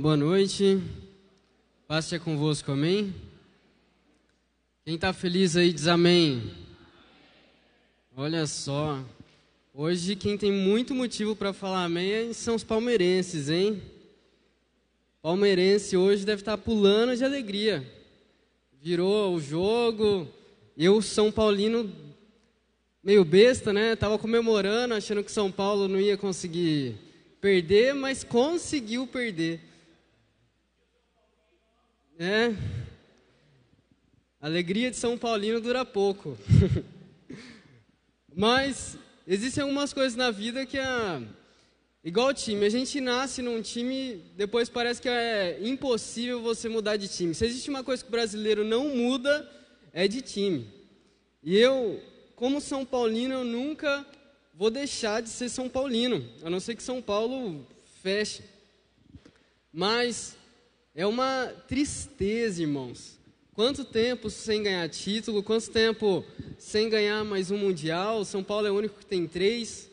Boa noite. Paz seja convosco, amém? Quem está feliz aí diz amém. Olha só, hoje quem tem muito motivo para falar amém são os palmeirenses, hein? Palmeirense hoje deve estar tá pulando de alegria. Virou o jogo. Eu, São Paulino, meio besta, né? Tava comemorando, achando que São Paulo não ia conseguir perder, mas conseguiu perder. É. Alegria de São Paulino dura pouco. mas existem algumas coisas na vida que é igual time. A gente nasce num time, depois parece que é impossível você mudar de time. Se existe uma coisa que o brasileiro não muda, é de time. E eu, como São Paulino, eu nunca vou deixar de ser São Paulino, a não ser que São Paulo feche. Mas é uma tristeza, irmãos. Quanto tempo sem ganhar título, quanto tempo sem ganhar mais um Mundial? São Paulo é o único que tem três.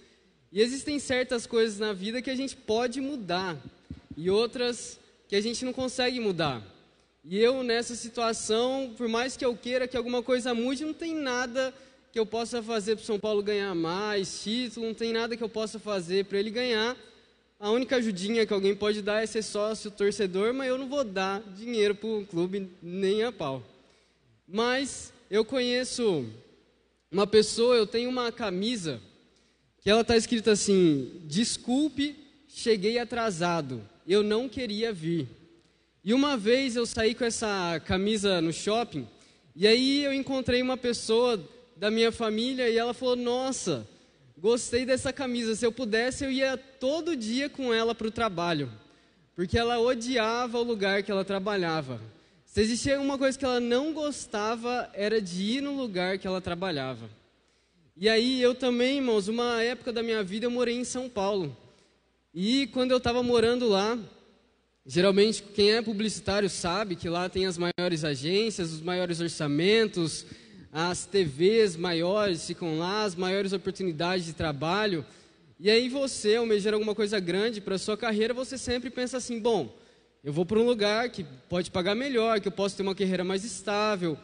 E existem certas coisas na vida que a gente pode mudar e outras que a gente não consegue mudar. E eu, nessa situação, por mais que eu queira que alguma coisa mude, não tem nada que eu possa fazer para o São Paulo ganhar mais título, não tem nada que eu possa fazer para ele ganhar. A única ajudinha que alguém pode dar é ser sócio, torcedor, mas eu não vou dar dinheiro para o clube nem a pau. Mas eu conheço uma pessoa, eu tenho uma camisa que ela está escrita assim: Desculpe, cheguei atrasado, eu não queria vir. E uma vez eu saí com essa camisa no shopping, e aí eu encontrei uma pessoa da minha família e ela falou: Nossa, gostei dessa camisa. Se eu pudesse, eu ia todo dia com ela para o trabalho, porque ela odiava o lugar que ela trabalhava. Se existia uma coisa que ela não gostava, era de ir no lugar que ela trabalhava. E aí eu também, irmãos, uma época da minha vida eu morei em São Paulo. E quando eu estava morando lá, geralmente quem é publicitário sabe que lá tem as maiores agências, os maiores orçamentos, as TVs maiores ficam lá, as maiores oportunidades de trabalho. E aí você, almejar alguma coisa grande para a sua carreira, você sempre pensa assim, bom, eu vou para um lugar que pode pagar melhor, que eu posso ter uma carreira mais estável.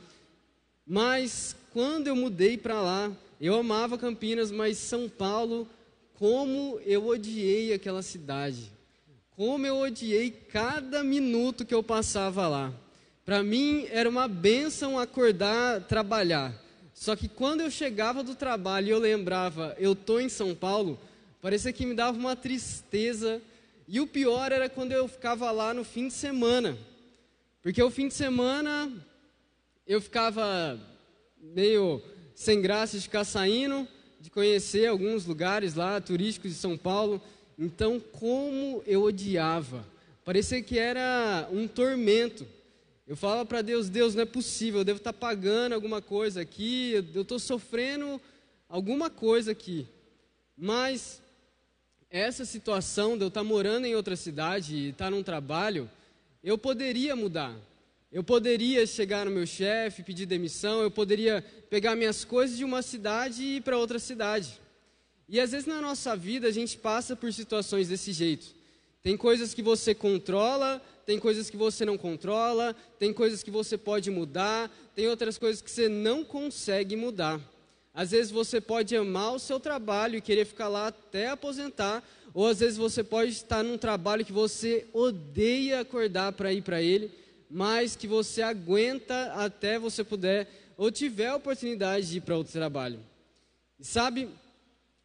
Mas quando eu mudei para lá, eu amava Campinas, mas São Paulo, como eu odiei aquela cidade. Como eu odiei cada minuto que eu passava lá. Para mim era uma benção acordar, trabalhar. Só que quando eu chegava do trabalho e eu lembrava, eu tô em São Paulo, parecia que me dava uma tristeza. E o pior era quando eu ficava lá no fim de semana. Porque o fim de semana eu ficava meio sem graça de ficar saindo, de conhecer alguns lugares lá turísticos de São Paulo. Então, como eu odiava. Parecia que era um tormento. Eu falava para Deus, Deus, não é possível, eu devo estar tá pagando alguma coisa aqui, eu estou sofrendo alguma coisa aqui. Mas essa situação de eu estar tá morando em outra cidade e estar tá num trabalho, eu poderia mudar. Eu poderia chegar no meu chefe, pedir demissão, eu poderia pegar minhas coisas de uma cidade e ir para outra cidade. E às vezes na nossa vida a gente passa por situações desse jeito. Tem coisas que você controla, tem coisas que você não controla, tem coisas que você pode mudar, tem outras coisas que você não consegue mudar. Às vezes você pode amar o seu trabalho e querer ficar lá até aposentar, ou às vezes você pode estar num trabalho que você odeia acordar para ir para ele, mas que você aguenta até você puder ou tiver a oportunidade de ir para outro trabalho. E sabe,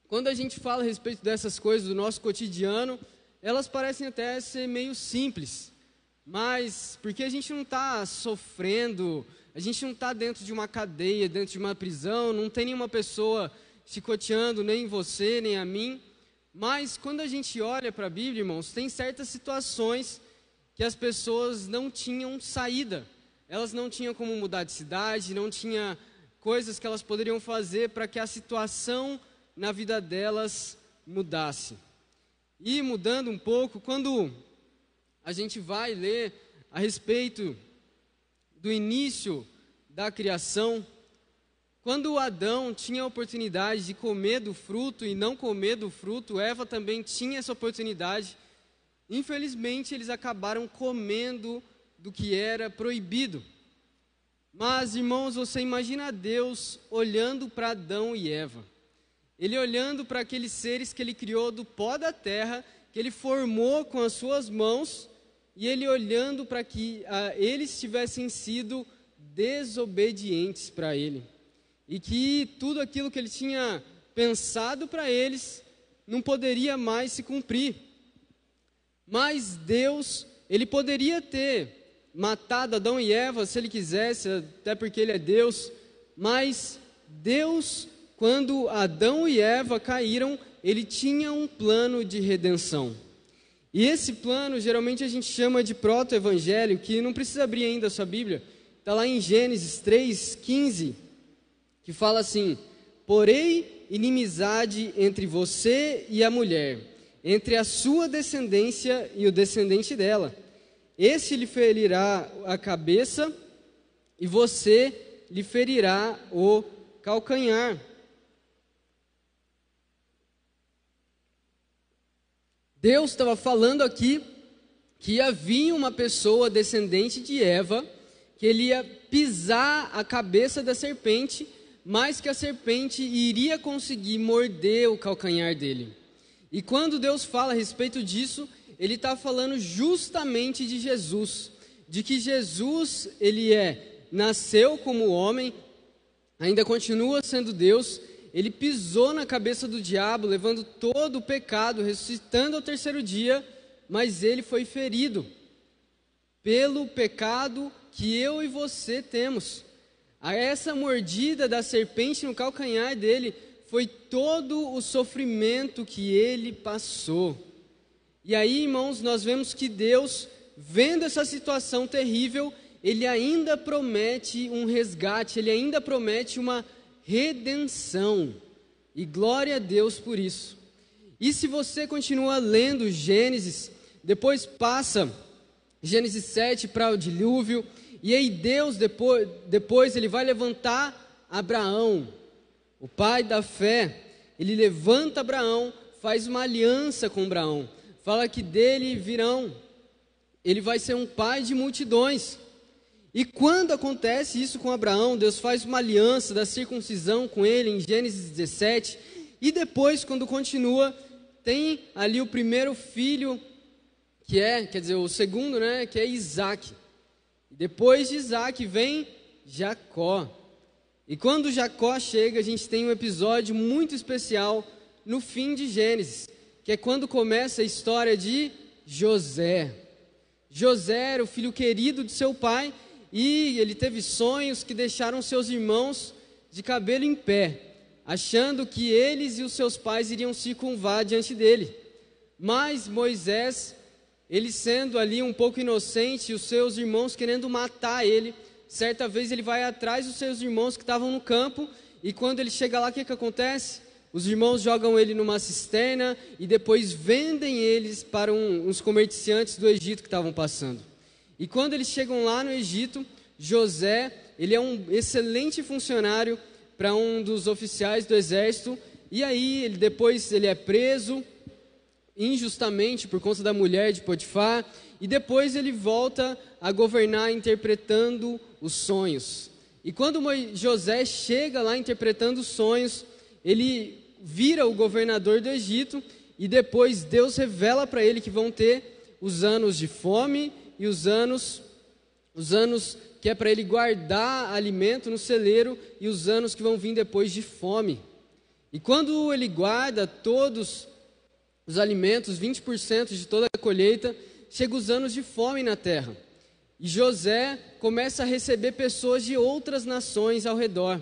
quando a gente fala a respeito dessas coisas do nosso cotidiano, elas parecem até ser meio simples. Mas porque a gente não está sofrendo, a gente não está dentro de uma cadeia, dentro de uma prisão, não tem nenhuma pessoa chicoteando nem você, nem a mim. Mas quando a gente olha para a Bíblia, irmãos, tem certas situações que as pessoas não tinham saída. Elas não tinham como mudar de cidade, não tinha coisas que elas poderiam fazer para que a situação na vida delas mudasse. E mudando um pouco, quando a gente vai ler a respeito do início da criação, quando Adão tinha a oportunidade de comer do fruto e não comer do fruto, Eva também tinha essa oportunidade. infelizmente eles acabaram comendo do que era proibido. Mas, irmãos, você imagina Deus olhando para Adão e Eva. Ele olhando para aqueles seres que ele criou do pó da terra, que ele formou com as suas mãos, e ele olhando para que ah, eles tivessem sido desobedientes para ele. E que tudo aquilo que ele tinha pensado para eles não poderia mais se cumprir. Mas Deus, ele poderia ter matado Adão e Eva se ele quisesse, até porque ele é Deus, mas Deus, quando Adão e Eva caíram, ele tinha um plano de redenção. E esse plano, geralmente a gente chama de proto-evangelho, que não precisa abrir ainda a sua Bíblia, está lá em Gênesis 3,15, que fala assim: Porém, inimizade entre você e a mulher, entre a sua descendência e o descendente dela esse lhe ferirá a cabeça e você lhe ferirá o calcanhar. Deus estava falando aqui que havia uma pessoa descendente de Eva, que ele ia pisar a cabeça da serpente, mas que a serpente iria conseguir morder o calcanhar dele. E quando Deus fala a respeito disso, ele está falando justamente de Jesus, de que Jesus, ele é, nasceu como homem, ainda continua sendo Deus, ele pisou na cabeça do diabo, levando todo o pecado, ressuscitando ao terceiro dia, mas ele foi ferido pelo pecado que eu e você temos. A essa mordida da serpente no calcanhar dele foi todo o sofrimento que ele passou. E aí, irmãos, nós vemos que Deus, vendo essa situação terrível, ele ainda promete um resgate, ele ainda promete uma redenção. E glória a Deus por isso. E se você continua lendo Gênesis, depois passa Gênesis 7 para o dilúvio, e aí Deus depois, depois ele vai levantar Abraão, o pai da fé. Ele levanta Abraão, faz uma aliança com Abraão fala que dele virão, ele vai ser um pai de multidões. E quando acontece isso com Abraão, Deus faz uma aliança da circuncisão com ele em Gênesis 17, e depois, quando continua, tem ali o primeiro filho, que é, quer dizer, o segundo, né, que é Isaac. Depois de Isaac vem Jacó. E quando Jacó chega, a gente tem um episódio muito especial no fim de Gênesis que é quando começa a história de José. José era o filho querido de seu pai e ele teve sonhos que deixaram seus irmãos de cabelo em pé, achando que eles e os seus pais iriam se curvar diante dele. Mas Moisés, ele sendo ali um pouco inocente, e os seus irmãos querendo matar ele, certa vez ele vai atrás dos seus irmãos que estavam no campo, e quando ele chega lá, o que, que acontece? Os irmãos jogam ele numa cisterna e depois vendem eles para um, uns comerciantes do Egito que estavam passando. E quando eles chegam lá no Egito, José, ele é um excelente funcionário para um dos oficiais do exército, e aí ele depois ele é preso injustamente por conta da mulher de Potifar, e depois ele volta a governar interpretando os sonhos. E quando José chega lá interpretando os sonhos, ele vira o governador do Egito. E depois Deus revela para ele que vão ter os anos de fome e os anos os anos que é para ele guardar alimento no celeiro e os anos que vão vir depois de fome. E quando ele guarda todos os alimentos, 20% de toda a colheita, chega os anos de fome na terra. E José começa a receber pessoas de outras nações ao redor.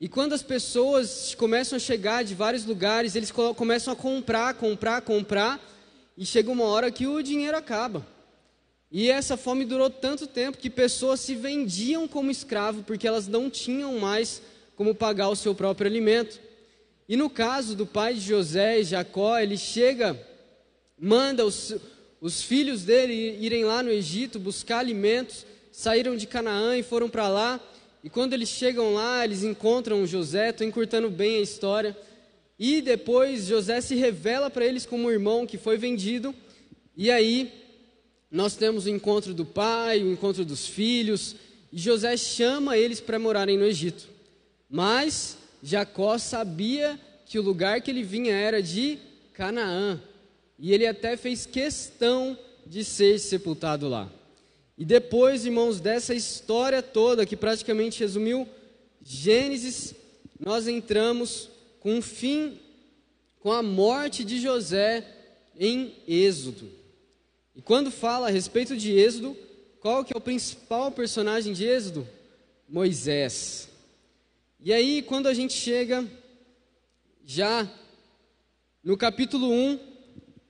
E quando as pessoas começam a chegar de vários lugares, eles começam a comprar, comprar, comprar, e chega uma hora que o dinheiro acaba. E essa fome durou tanto tempo que pessoas se vendiam como escravo porque elas não tinham mais como pagar o seu próprio alimento. E no caso do pai de José e Jacó, ele chega, manda os, os filhos dele irem lá no Egito buscar alimentos, saíram de Canaã e foram para lá. E quando eles chegam lá, eles encontram José, estou encurtando bem a história. E depois José se revela para eles como irmão que foi vendido. E aí, nós temos o encontro do pai, o encontro dos filhos, e José chama eles para morarem no Egito. Mas Jacó sabia que o lugar que ele vinha era de Canaã, e ele até fez questão de ser sepultado lá. E depois, irmãos, dessa história toda, que praticamente resumiu Gênesis, nós entramos com o fim, com a morte de José em Êxodo. E quando fala a respeito de Êxodo, qual que é o principal personagem de Êxodo? Moisés. E aí, quando a gente chega já no capítulo 1,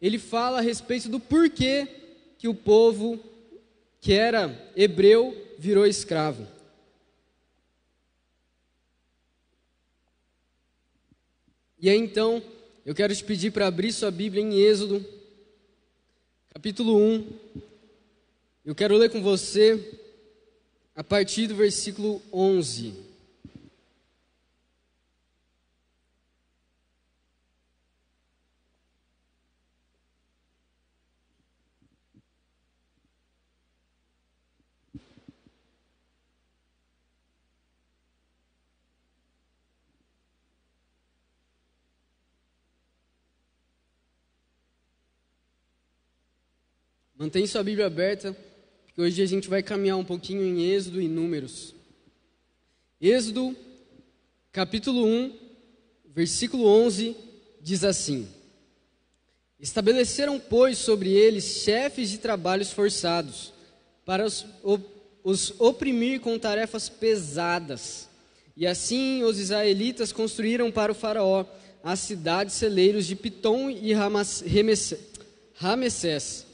ele fala a respeito do porquê que o povo que era hebreu virou escravo. E aí então, eu quero te pedir para abrir sua Bíblia em Êxodo, capítulo 1. Eu quero ler com você a partir do versículo 11. Mantém sua Bíblia aberta, porque hoje a gente vai caminhar um pouquinho em Êxodo e Números. Êxodo, capítulo 1, versículo 11, diz assim: Estabeleceram, pois, sobre eles chefes de trabalhos forçados, para os, os oprimir com tarefas pesadas. E assim os israelitas construíram para o Faraó as cidades celeiros de Pitom e Ramessés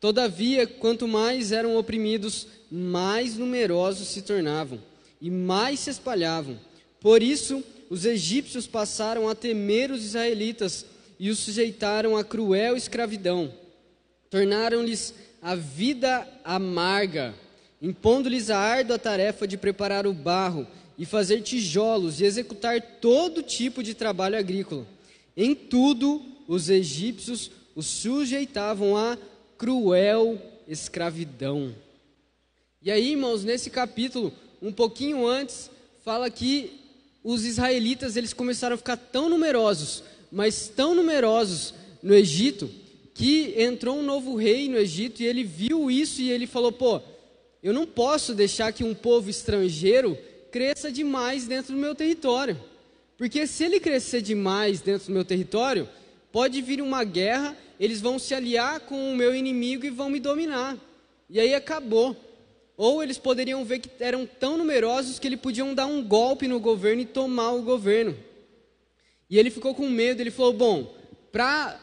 Todavia, quanto mais eram oprimidos, mais numerosos se tornavam e mais se espalhavam. Por isso, os egípcios passaram a temer os israelitas e os sujeitaram a cruel escravidão. Tornaram-lhes a vida amarga, impondo-lhes a árdua tarefa de preparar o barro e fazer tijolos e executar todo tipo de trabalho agrícola. Em tudo, os egípcios os sujeitavam a cruel escravidão. E aí, irmãos, nesse capítulo, um pouquinho antes, fala que os israelitas eles começaram a ficar tão numerosos, mas tão numerosos no Egito, que entrou um novo rei no Egito e ele viu isso e ele falou: pô, eu não posso deixar que um povo estrangeiro cresça demais dentro do meu território. Porque se ele crescer demais dentro do meu território, pode vir uma guerra eles vão se aliar com o meu inimigo e vão me dominar. E aí acabou. Ou eles poderiam ver que eram tão numerosos que eles podiam dar um golpe no governo e tomar o governo. E ele ficou com medo, ele falou: Bom, para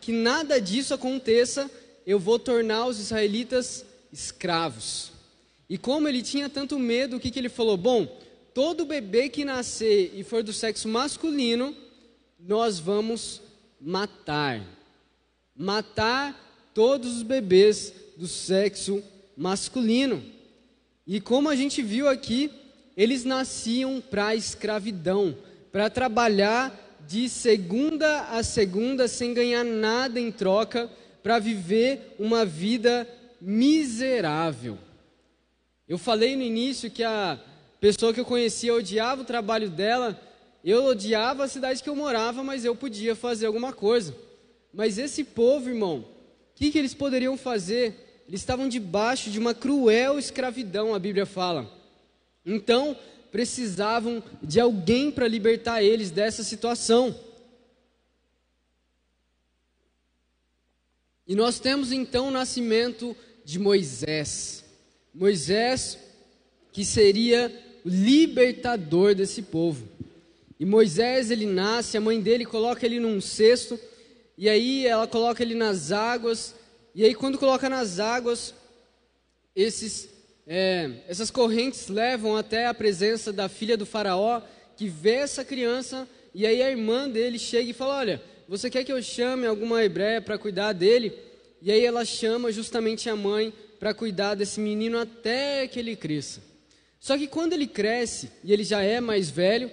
que nada disso aconteça, eu vou tornar os israelitas escravos. E como ele tinha tanto medo, o que, que ele falou? Bom, todo bebê que nascer e for do sexo masculino, nós vamos matar matar todos os bebês do sexo masculino. E como a gente viu aqui, eles nasciam para a escravidão, para trabalhar de segunda a segunda sem ganhar nada em troca, para viver uma vida miserável. Eu falei no início que a pessoa que eu conhecia odiava o trabalho dela, eu odiava a cidade que eu morava, mas eu podia fazer alguma coisa. Mas esse povo, irmão, o que, que eles poderiam fazer? Eles estavam debaixo de uma cruel escravidão, a Bíblia fala. Então, precisavam de alguém para libertar eles dessa situação. E nós temos então o nascimento de Moisés. Moisés, que seria o libertador desse povo. E Moisés, ele nasce, a mãe dele coloca ele num cesto e aí ela coloca ele nas águas, e aí quando coloca nas águas, esses, é, essas correntes levam até a presença da filha do faraó, que vê essa criança, e aí a irmã dele chega e fala, olha, você quer que eu chame alguma hebreia para cuidar dele? E aí ela chama justamente a mãe para cuidar desse menino até que ele cresça. Só que quando ele cresce, e ele já é mais velho,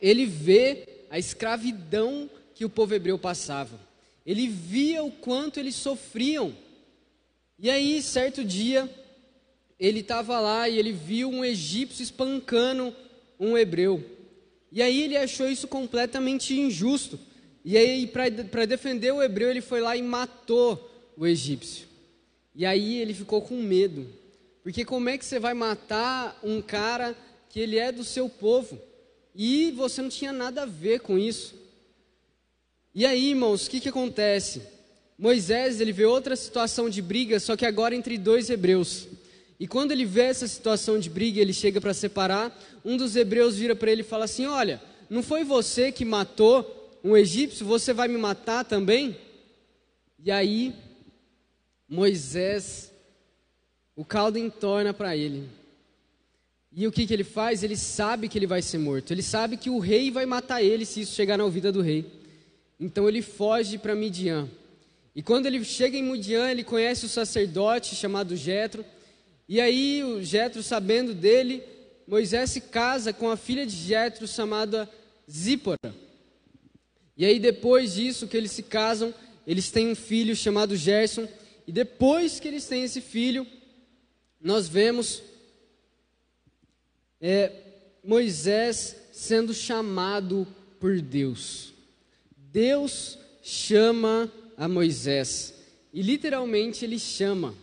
ele vê a escravidão que o povo hebreu passava. ele via o quanto eles sofriam. E aí, certo dia, ele estava lá e ele viu um egípcio espancando um hebreu. E aí ele achou isso completamente injusto. E aí, para defender o hebreu, ele foi lá e matou o egípcio. E aí ele ficou com medo. Porque como é que você vai matar um cara que ele é do seu povo? E você não tinha nada a ver com isso. E aí, irmãos, o que, que acontece? Moisés, ele vê outra situação de briga, só que agora entre dois hebreus. E quando ele vê essa situação de briga, ele chega para separar, um dos hebreus vira para ele e fala assim: Olha, não foi você que matou um egípcio, você vai me matar também? E aí, Moisés, o caldo entorna para ele. E o que, que ele faz? Ele sabe que ele vai ser morto. Ele sabe que o rei vai matar ele se isso chegar na ouvida do rei. Então ele foge para Midian. E quando ele chega em Midian, ele conhece o sacerdote chamado Jetro. E aí o Jetro, sabendo dele, Moisés se casa com a filha de Jetro chamada Zípora. E aí depois disso que eles se casam, eles têm um filho chamado Gerson. E depois que eles têm esse filho, nós vemos é, Moisés sendo chamado por Deus. Deus chama a Moisés. E literalmente ele chama.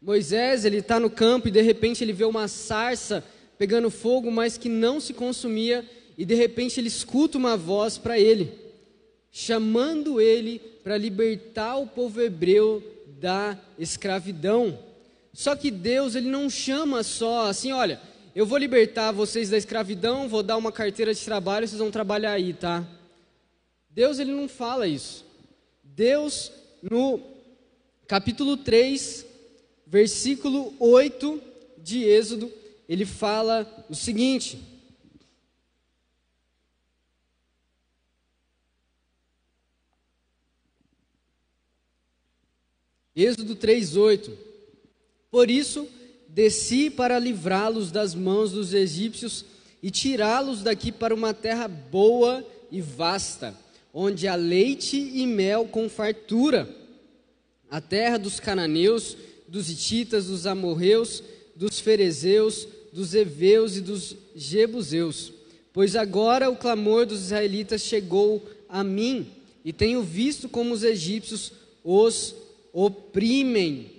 Moisés, ele está no campo e de repente ele vê uma sarça pegando fogo, mas que não se consumia, e de repente ele escuta uma voz para ele, chamando ele para libertar o povo hebreu da escravidão. Só que Deus, ele não chama só assim, olha, eu vou libertar vocês da escravidão, vou dar uma carteira de trabalho, vocês vão trabalhar aí, tá? Deus ele não fala isso. Deus no capítulo 3, versículo 8 de Êxodo, ele fala o seguinte: Êxodo 3:8 Por isso desci para livrá-los das mãos dos egípcios e tirá-los daqui para uma terra boa e vasta, onde há leite e mel com fartura, a terra dos cananeus, dos hititas, dos amorreus, dos ferezeus, dos heveus e dos jebuseus. Pois agora o clamor dos israelitas chegou a mim, e tenho visto como os egípcios os oprimem.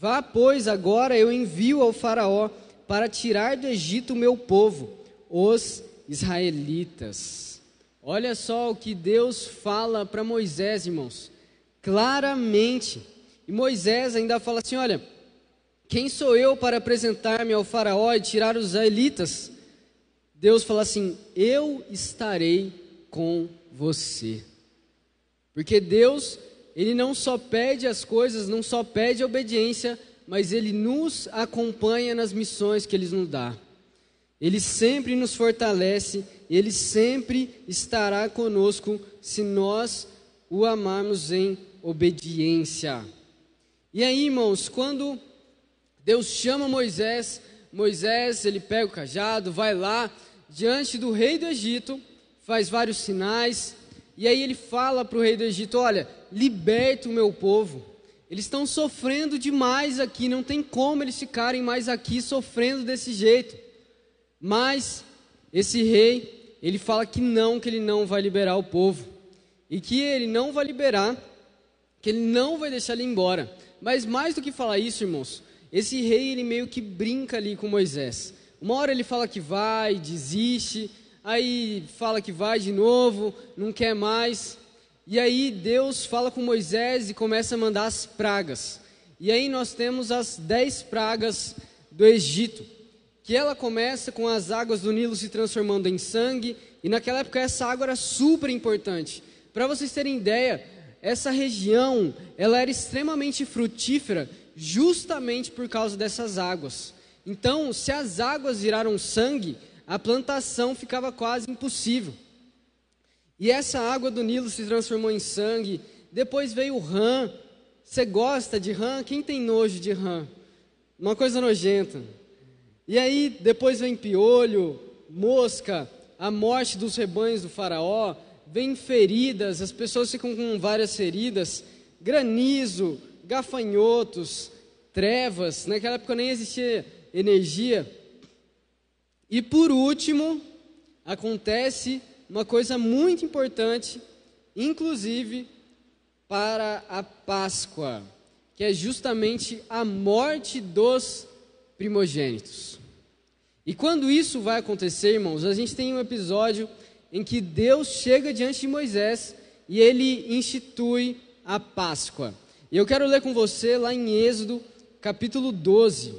Vá, pois, agora eu envio ao Faraó para tirar do Egito o meu povo, os israelitas. Olha só o que Deus fala para Moisés, irmãos, claramente. E Moisés ainda fala assim: Olha, quem sou eu para apresentar-me ao Faraó e tirar os israelitas? Deus fala assim: Eu estarei com você. Porque Deus ele não só pede as coisas, não só pede obediência, mas ele nos acompanha nas missões que ele nos dá. Ele sempre nos fortalece, ele sempre estará conosco se nós o amarmos em obediência. E aí, irmãos, quando Deus chama Moisés, Moisés, ele pega o cajado, vai lá diante do rei do Egito, faz vários sinais, e aí ele fala para o rei do Egito: Olha, liberta o meu povo. Eles estão sofrendo demais aqui, não tem como eles ficarem mais aqui sofrendo desse jeito. Mas esse rei, ele fala que não, que ele não vai liberar o povo. E que ele não vai liberar, que ele não vai deixar ele embora. Mas mais do que falar isso, irmãos, esse rei ele meio que brinca ali com Moisés. Uma hora ele fala que vai, desiste, aí fala que vai de novo, não quer mais. E aí Deus fala com Moisés e começa a mandar as pragas. E aí nós temos as dez pragas do Egito, que ela começa com as águas do Nilo se transformando em sangue, e naquela época essa água era super importante. Para vocês terem ideia, essa região, ela era extremamente frutífera justamente por causa dessas águas. Então, se as águas viraram sangue, a plantação ficava quase impossível. E essa água do Nilo se transformou em sangue. Depois veio o rã. Você gosta de rã? Quem tem nojo de rã? Uma coisa nojenta. E aí depois vem piolho, mosca, a morte dos rebanhos do faraó. vem feridas, as pessoas ficam com várias feridas, granizo, gafanhotos, trevas, naquela época nem existia energia. E por último, acontece uma coisa muito importante, inclusive para a Páscoa, que é justamente a morte dos primogênitos. E quando isso vai acontecer, irmãos, a gente tem um episódio em que Deus chega diante de Moisés e ele institui a Páscoa. E eu quero ler com você lá em Êxodo, capítulo 12.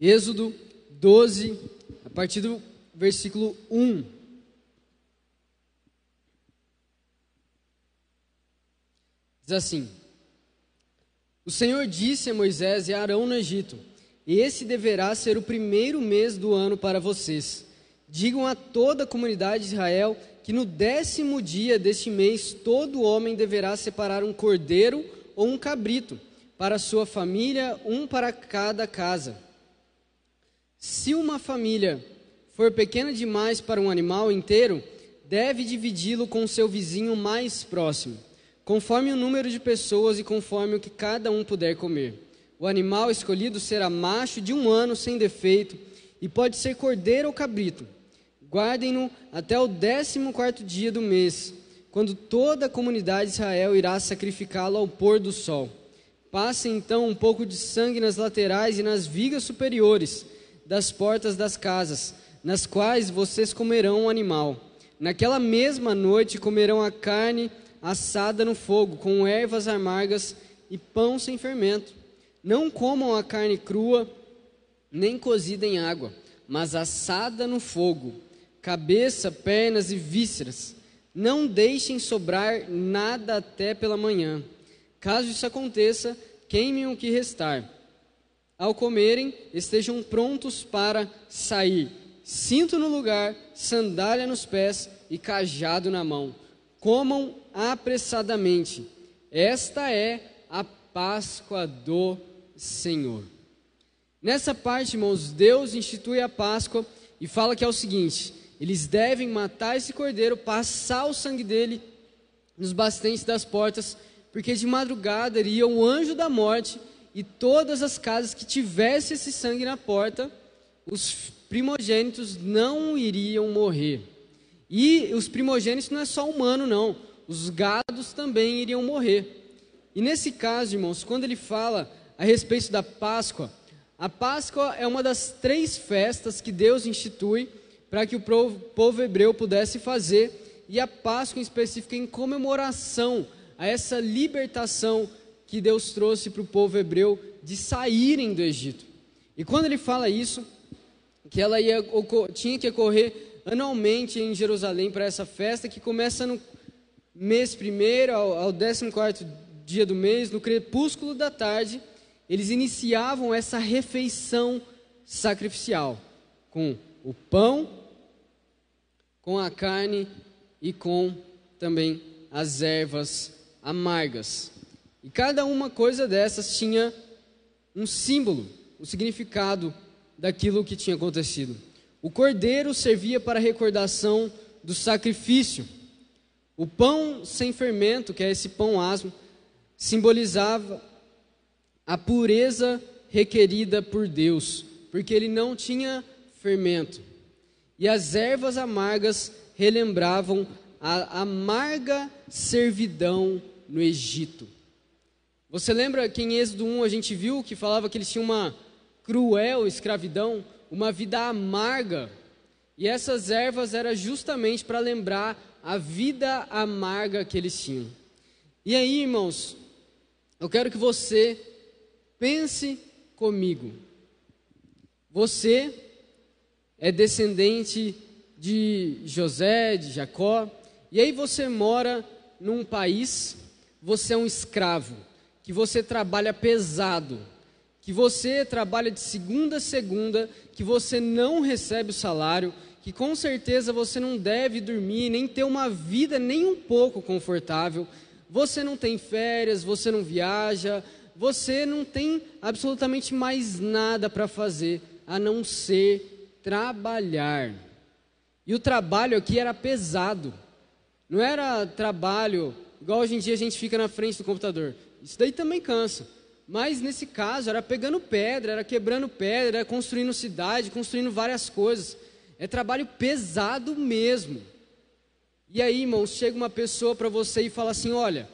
Êxodo 12, a partir do versículo 1. Diz assim: O Senhor disse a Moisés e a Arão no Egito: Esse deverá ser o primeiro mês do ano para vocês. Digam a toda a comunidade de Israel que no décimo dia deste mês todo homem deverá separar um cordeiro ou um cabrito para sua família, um para cada casa. Se uma família for pequena demais para um animal inteiro, deve dividi-lo com seu vizinho mais próximo, conforme o número de pessoas e conforme o que cada um puder comer. O animal escolhido será macho de um ano sem defeito e pode ser cordeiro ou cabrito. Guardem-no até o décimo quarto dia do mês, quando toda a comunidade de Israel irá sacrificá-lo ao pôr do sol. Passem então um pouco de sangue nas laterais e nas vigas superiores das portas das casas, nas quais vocês comerão o animal. Naquela mesma noite comerão a carne assada no fogo, com ervas amargas e pão sem fermento. Não comam a carne crua, nem cozida em água, mas assada no fogo, cabeça, pernas e vísceras. Não deixem sobrar nada até pela manhã. Caso isso aconteça, queimem o que restar ao comerem, estejam prontos para sair. Cinto no lugar, sandália nos pés e cajado na mão. Comam apressadamente. Esta é a Páscoa do Senhor. Nessa parte, irmãos, Deus institui a Páscoa e fala que é o seguinte: eles devem matar esse cordeiro, passar o sangue dele nos bastentes das portas, porque de madrugada iria o anjo da morte e todas as casas que tivesse esse sangue na porta, os primogênitos não iriam morrer. E os primogênitos não é só humano, não. Os gados também iriam morrer. E nesse caso, irmãos, quando ele fala a respeito da Páscoa, a Páscoa é uma das três festas que Deus institui para que o povo hebreu pudesse fazer, e a Páscoa em específico em comemoração a essa libertação que Deus trouxe para o povo hebreu de saírem do Egito. E quando ele fala isso, que ela ia, tinha que ocorrer anualmente em Jerusalém para essa festa, que começa no mês primeiro, ao, ao 14 dia do mês, no crepúsculo da tarde, eles iniciavam essa refeição sacrificial com o pão, com a carne e com também as ervas amargas. E cada uma coisa dessas tinha um símbolo, o um significado daquilo que tinha acontecido. O cordeiro servia para recordação do sacrifício. O pão sem fermento, que é esse pão asmo, simbolizava a pureza requerida por Deus, porque ele não tinha fermento. E as ervas amargas relembravam a amarga servidão no Egito. Você lembra que em Êxodo 1 a gente viu que falava que eles tinham uma cruel escravidão, uma vida amarga. E essas ervas eram justamente para lembrar a vida amarga que eles tinham. E aí, irmãos, eu quero que você pense comigo. Você é descendente de José, de Jacó, e aí você mora num país, você é um escravo que você trabalha pesado, que você trabalha de segunda a segunda, que você não recebe o salário, que com certeza você não deve dormir, nem ter uma vida nem um pouco confortável, você não tem férias, você não viaja, você não tem absolutamente mais nada para fazer a não ser trabalhar. E o trabalho aqui era pesado. Não era trabalho igual hoje em dia a gente fica na frente do computador. Isso daí também cansa. Mas nesse caso era pegando pedra, era quebrando pedra, era construindo cidade, construindo várias coisas. É trabalho pesado mesmo. E aí, irmãos, chega uma pessoa para você e fala assim: Olha,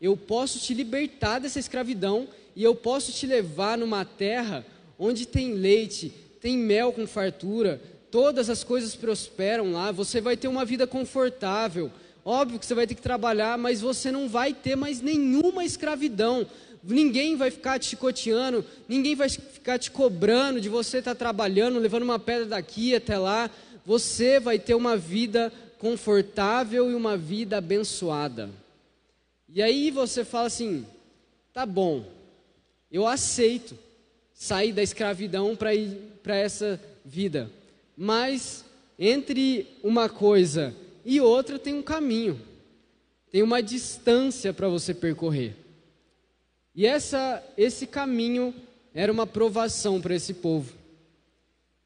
eu posso te libertar dessa escravidão e eu posso te levar numa terra onde tem leite, tem mel com fartura, todas as coisas prosperam lá, você vai ter uma vida confortável. Óbvio que você vai ter que trabalhar, mas você não vai ter mais nenhuma escravidão. Ninguém vai ficar te chicoteando, ninguém vai ficar te cobrando de você estar trabalhando, levando uma pedra daqui até lá. Você vai ter uma vida confortável e uma vida abençoada. E aí você fala assim: tá bom, eu aceito sair da escravidão para ir para essa vida, mas entre uma coisa e outra tem um caminho, tem uma distância para você percorrer. E essa, esse caminho era uma provação para esse povo.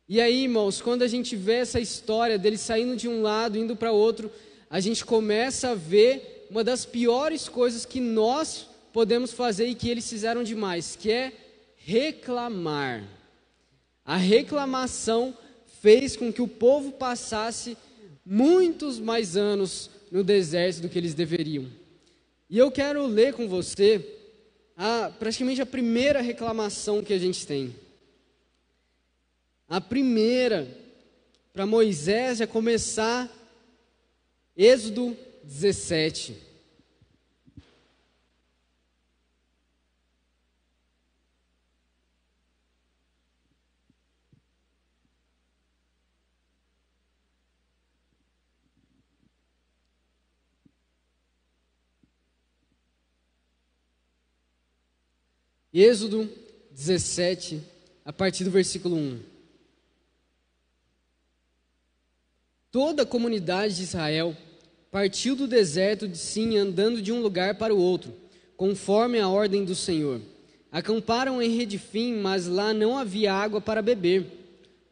E aí, irmãos, quando a gente vê essa história dele saindo de um lado, indo para outro, a gente começa a ver uma das piores coisas que nós podemos fazer e que eles fizeram demais, que é reclamar. A reclamação fez com que o povo passasse muitos mais anos no deserto do que eles deveriam. E eu quero ler com você a, praticamente a primeira reclamação que a gente tem. A primeira, para Moisés já começar, Êxodo 17. Êxodo 17, a partir do versículo 1. Toda a comunidade de Israel partiu do deserto de Sim, andando de um lugar para o outro, conforme a ordem do Senhor. Acamparam em Redifim, mas lá não havia água para beber.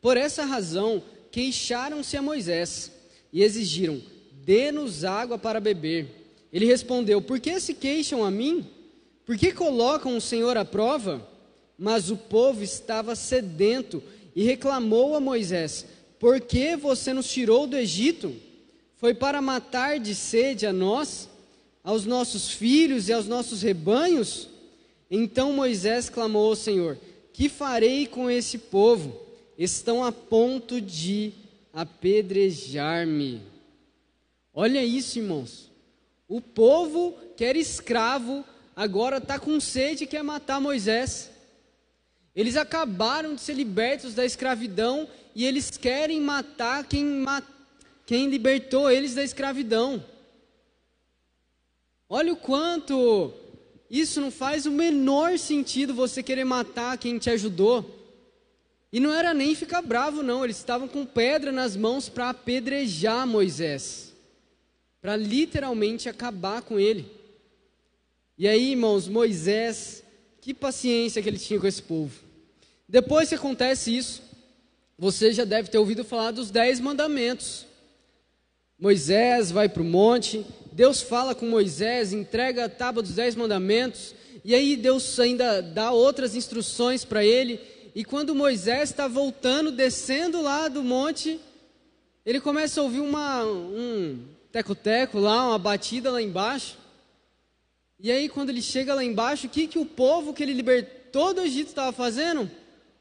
Por essa razão, queixaram-se a Moisés e exigiram: Dê-nos água para beber. Ele respondeu: Por que se queixam a mim? Por que colocam o Senhor à prova? Mas o povo estava sedento e reclamou a Moisés: Por que você nos tirou do Egito? Foi para matar de sede a nós, aos nossos filhos e aos nossos rebanhos? Então Moisés clamou ao Senhor: Que farei com esse povo? Estão a ponto de apedrejar-me. Olha isso, irmãos. O povo que era escravo agora está com sede e quer matar Moisés. Eles acabaram de ser libertos da escravidão e eles querem matar quem, quem libertou eles da escravidão. Olha o quanto isso não faz o menor sentido você querer matar quem te ajudou. E não era nem ficar bravo, não, eles estavam com pedra nas mãos para apedrejar Moisés, para literalmente acabar com ele. E aí, irmãos, Moisés, que paciência que ele tinha com esse povo. Depois que acontece isso, você já deve ter ouvido falar dos dez mandamentos. Moisés vai para o monte, Deus fala com Moisés, entrega a tábua dos dez mandamentos, e aí Deus ainda dá outras instruções para ele. E quando Moisés está voltando, descendo lá do monte, ele começa a ouvir uma, um teco-teco lá, uma batida lá embaixo. E aí, quando ele chega lá embaixo, o que, que o povo que ele libertou do Egito estava fazendo?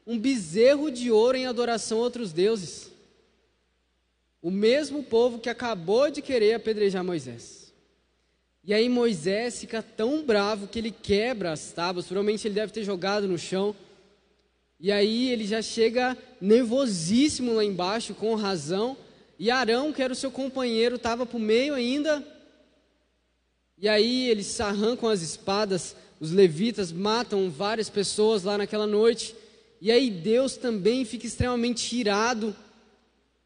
Um bezerro de ouro em adoração a outros deuses. O mesmo povo que acabou de querer apedrejar Moisés. E aí Moisés fica tão bravo que ele quebra as tábuas, provavelmente ele deve ter jogado no chão. E aí ele já chega nervosíssimo lá embaixo, com razão. E Arão, que era o seu companheiro, estava para o meio ainda, e aí eles arrancam as espadas, os levitas matam várias pessoas lá naquela noite. E aí Deus também fica extremamente irado.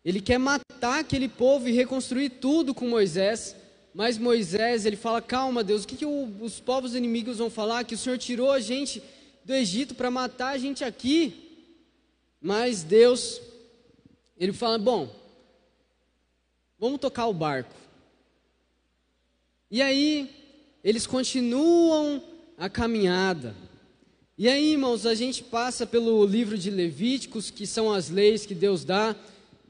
Ele quer matar aquele povo e reconstruir tudo com Moisés. Mas Moisés, ele fala: Calma, Deus, o que, que o, os povos inimigos vão falar? Que o Senhor tirou a gente do Egito para matar a gente aqui. Mas Deus, ele fala: Bom, vamos tocar o barco. E aí, eles continuam a caminhada. E aí, irmãos, a gente passa pelo livro de Levíticos, que são as leis que Deus dá,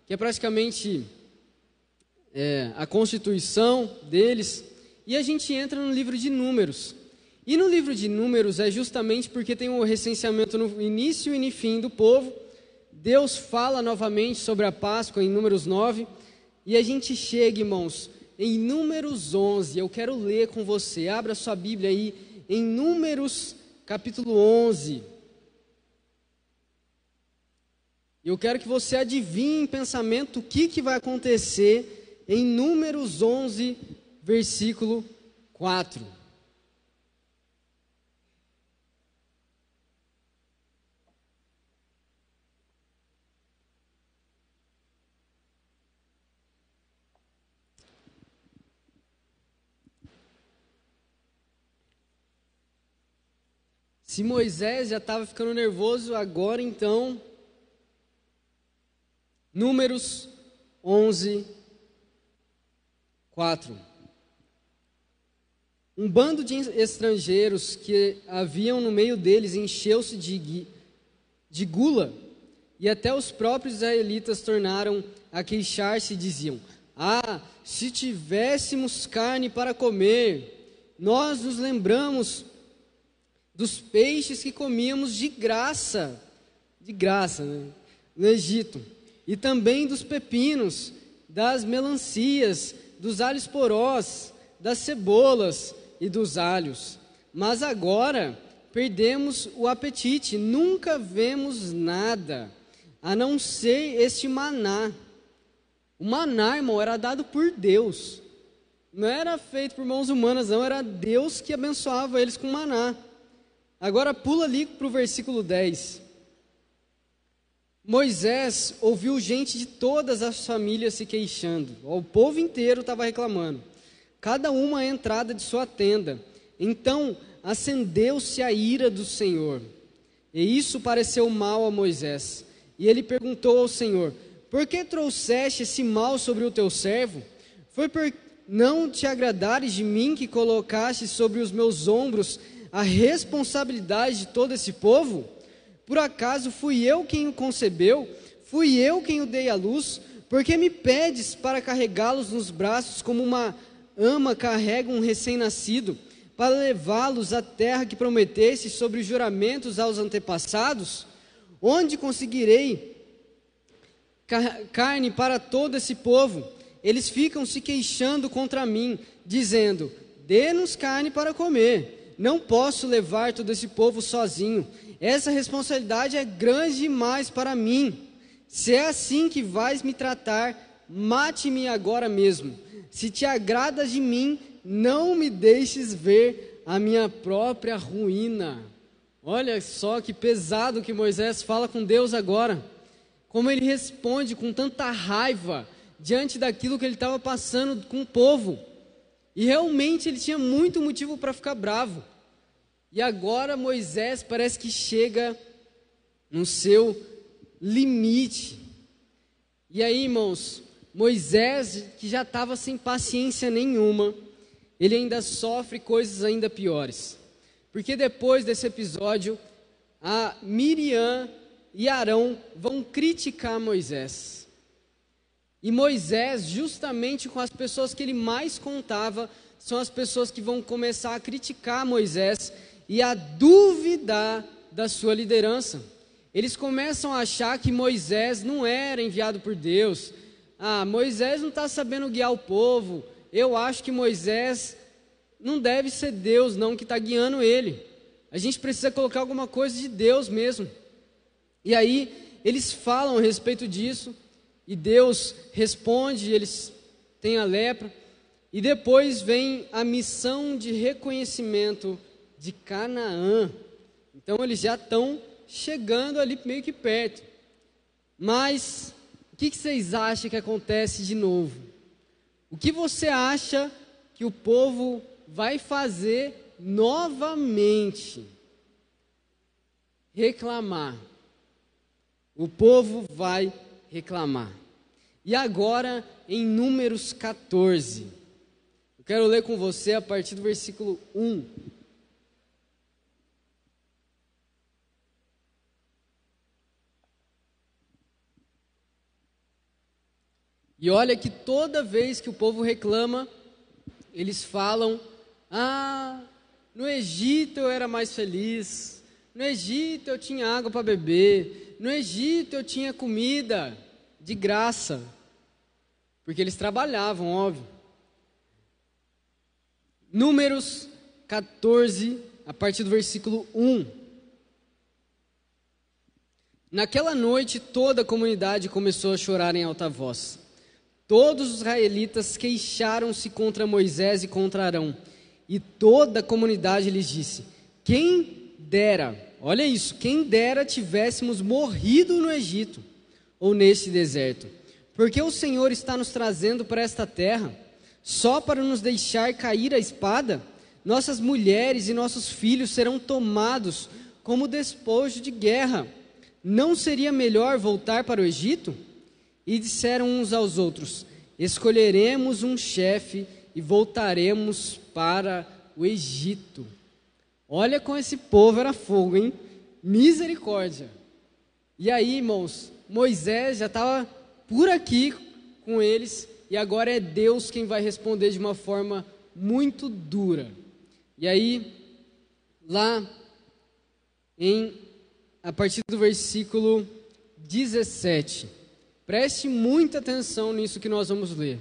que é praticamente é, a constituição deles, e a gente entra no livro de Números. E no livro de Números é justamente porque tem o um recenseamento no início e no fim do povo. Deus fala novamente sobre a Páscoa em Números 9, e a gente chega, irmãos, em Números 11. Eu quero ler com você. Abra sua Bíblia aí em Números capítulo 11. Eu quero que você adivinhe em pensamento o que, que vai acontecer em Números 11, versículo 4. Se Moisés já estava ficando nervoso, agora então. Números 11, 4. Um bando de estrangeiros que haviam no meio deles encheu-se de, de gula, e até os próprios israelitas tornaram a queixar-se e diziam: Ah, se tivéssemos carne para comer, nós nos lembramos dos peixes que comíamos de graça, de graça, né? no Egito, e também dos pepinos, das melancias, dos alhos porós, das cebolas e dos alhos. Mas agora perdemos o apetite, nunca vemos nada, a não ser este maná. O maná, irmão, era dado por Deus. Não era feito por mãos humanas, não, era Deus que abençoava eles com maná. Agora pula ali para o versículo 10. Moisés ouviu gente de todas as famílias se queixando, o povo inteiro estava reclamando, cada uma a entrada de sua tenda. Então acendeu-se a ira do Senhor, e isso pareceu mal a Moisés. E ele perguntou ao Senhor: Por que trouxeste esse mal sobre o teu servo? Foi por não te agradares de mim que colocaste sobre os meus ombros a responsabilidade de todo esse povo? Por acaso fui eu quem o concebeu? Fui eu quem o dei à luz? Porque me pedes para carregá-los nos braços como uma ama carrega um recém-nascido, para levá-los à terra que prometeste sobre os juramentos aos antepassados? Onde conseguirei carne para todo esse povo? Eles ficam se queixando contra mim, dizendo: Dê-nos carne para comer não posso levar todo esse povo sozinho. Essa responsabilidade é grande demais para mim. Se é assim que vais me tratar, mate-me agora mesmo. Se te agradas de mim, não me deixes ver a minha própria ruína. Olha só que pesado que Moisés fala com Deus agora. Como ele responde com tanta raiva diante daquilo que ele estava passando com o povo. E realmente ele tinha muito motivo para ficar bravo. E agora Moisés parece que chega no seu limite. E aí, irmãos, Moisés, que já estava sem paciência nenhuma, ele ainda sofre coisas ainda piores. Porque depois desse episódio, a Miriam e Arão vão criticar Moisés. E Moisés, justamente com as pessoas que ele mais contava, são as pessoas que vão começar a criticar Moisés e a duvidar da sua liderança. Eles começam a achar que Moisés não era enviado por Deus. Ah, Moisés não está sabendo guiar o povo. Eu acho que Moisés não deve ser Deus, não, que está guiando ele. A gente precisa colocar alguma coisa de Deus mesmo. E aí, eles falam a respeito disso. E Deus responde, eles têm a lepra. E depois vem a missão de reconhecimento de Canaã. Então eles já estão chegando ali meio que perto. Mas o que, que vocês acham que acontece de novo? O que você acha que o povo vai fazer novamente? Reclamar. O povo vai reclamar. E agora, em Números 14, eu quero ler com você a partir do versículo 1. E olha que toda vez que o povo reclama, eles falam: Ah, no Egito eu era mais feliz, no Egito eu tinha água para beber, no Egito eu tinha comida de graça, porque eles trabalhavam, óbvio. Números 14, a partir do versículo 1. Naquela noite, toda a comunidade começou a chorar em alta voz. Todos os israelitas queixaram-se contra Moisés e contra Arão. E toda a comunidade lhes disse: Quem dera, olha isso, quem dera tivéssemos morrido no Egito ou neste deserto. Porque o Senhor está nos trazendo para esta terra só para nos deixar cair a espada? Nossas mulheres e nossos filhos serão tomados como despojo de guerra. Não seria melhor voltar para o Egito? E disseram uns aos outros: Escolheremos um chefe e voltaremos para o Egito. Olha como esse povo era fogo, hein? Misericórdia. E aí, irmãos, Moisés já estava por aqui com eles e agora é Deus quem vai responder de uma forma muito dura. E aí, lá em a partir do versículo 17. Preste muita atenção nisso que nós vamos ler.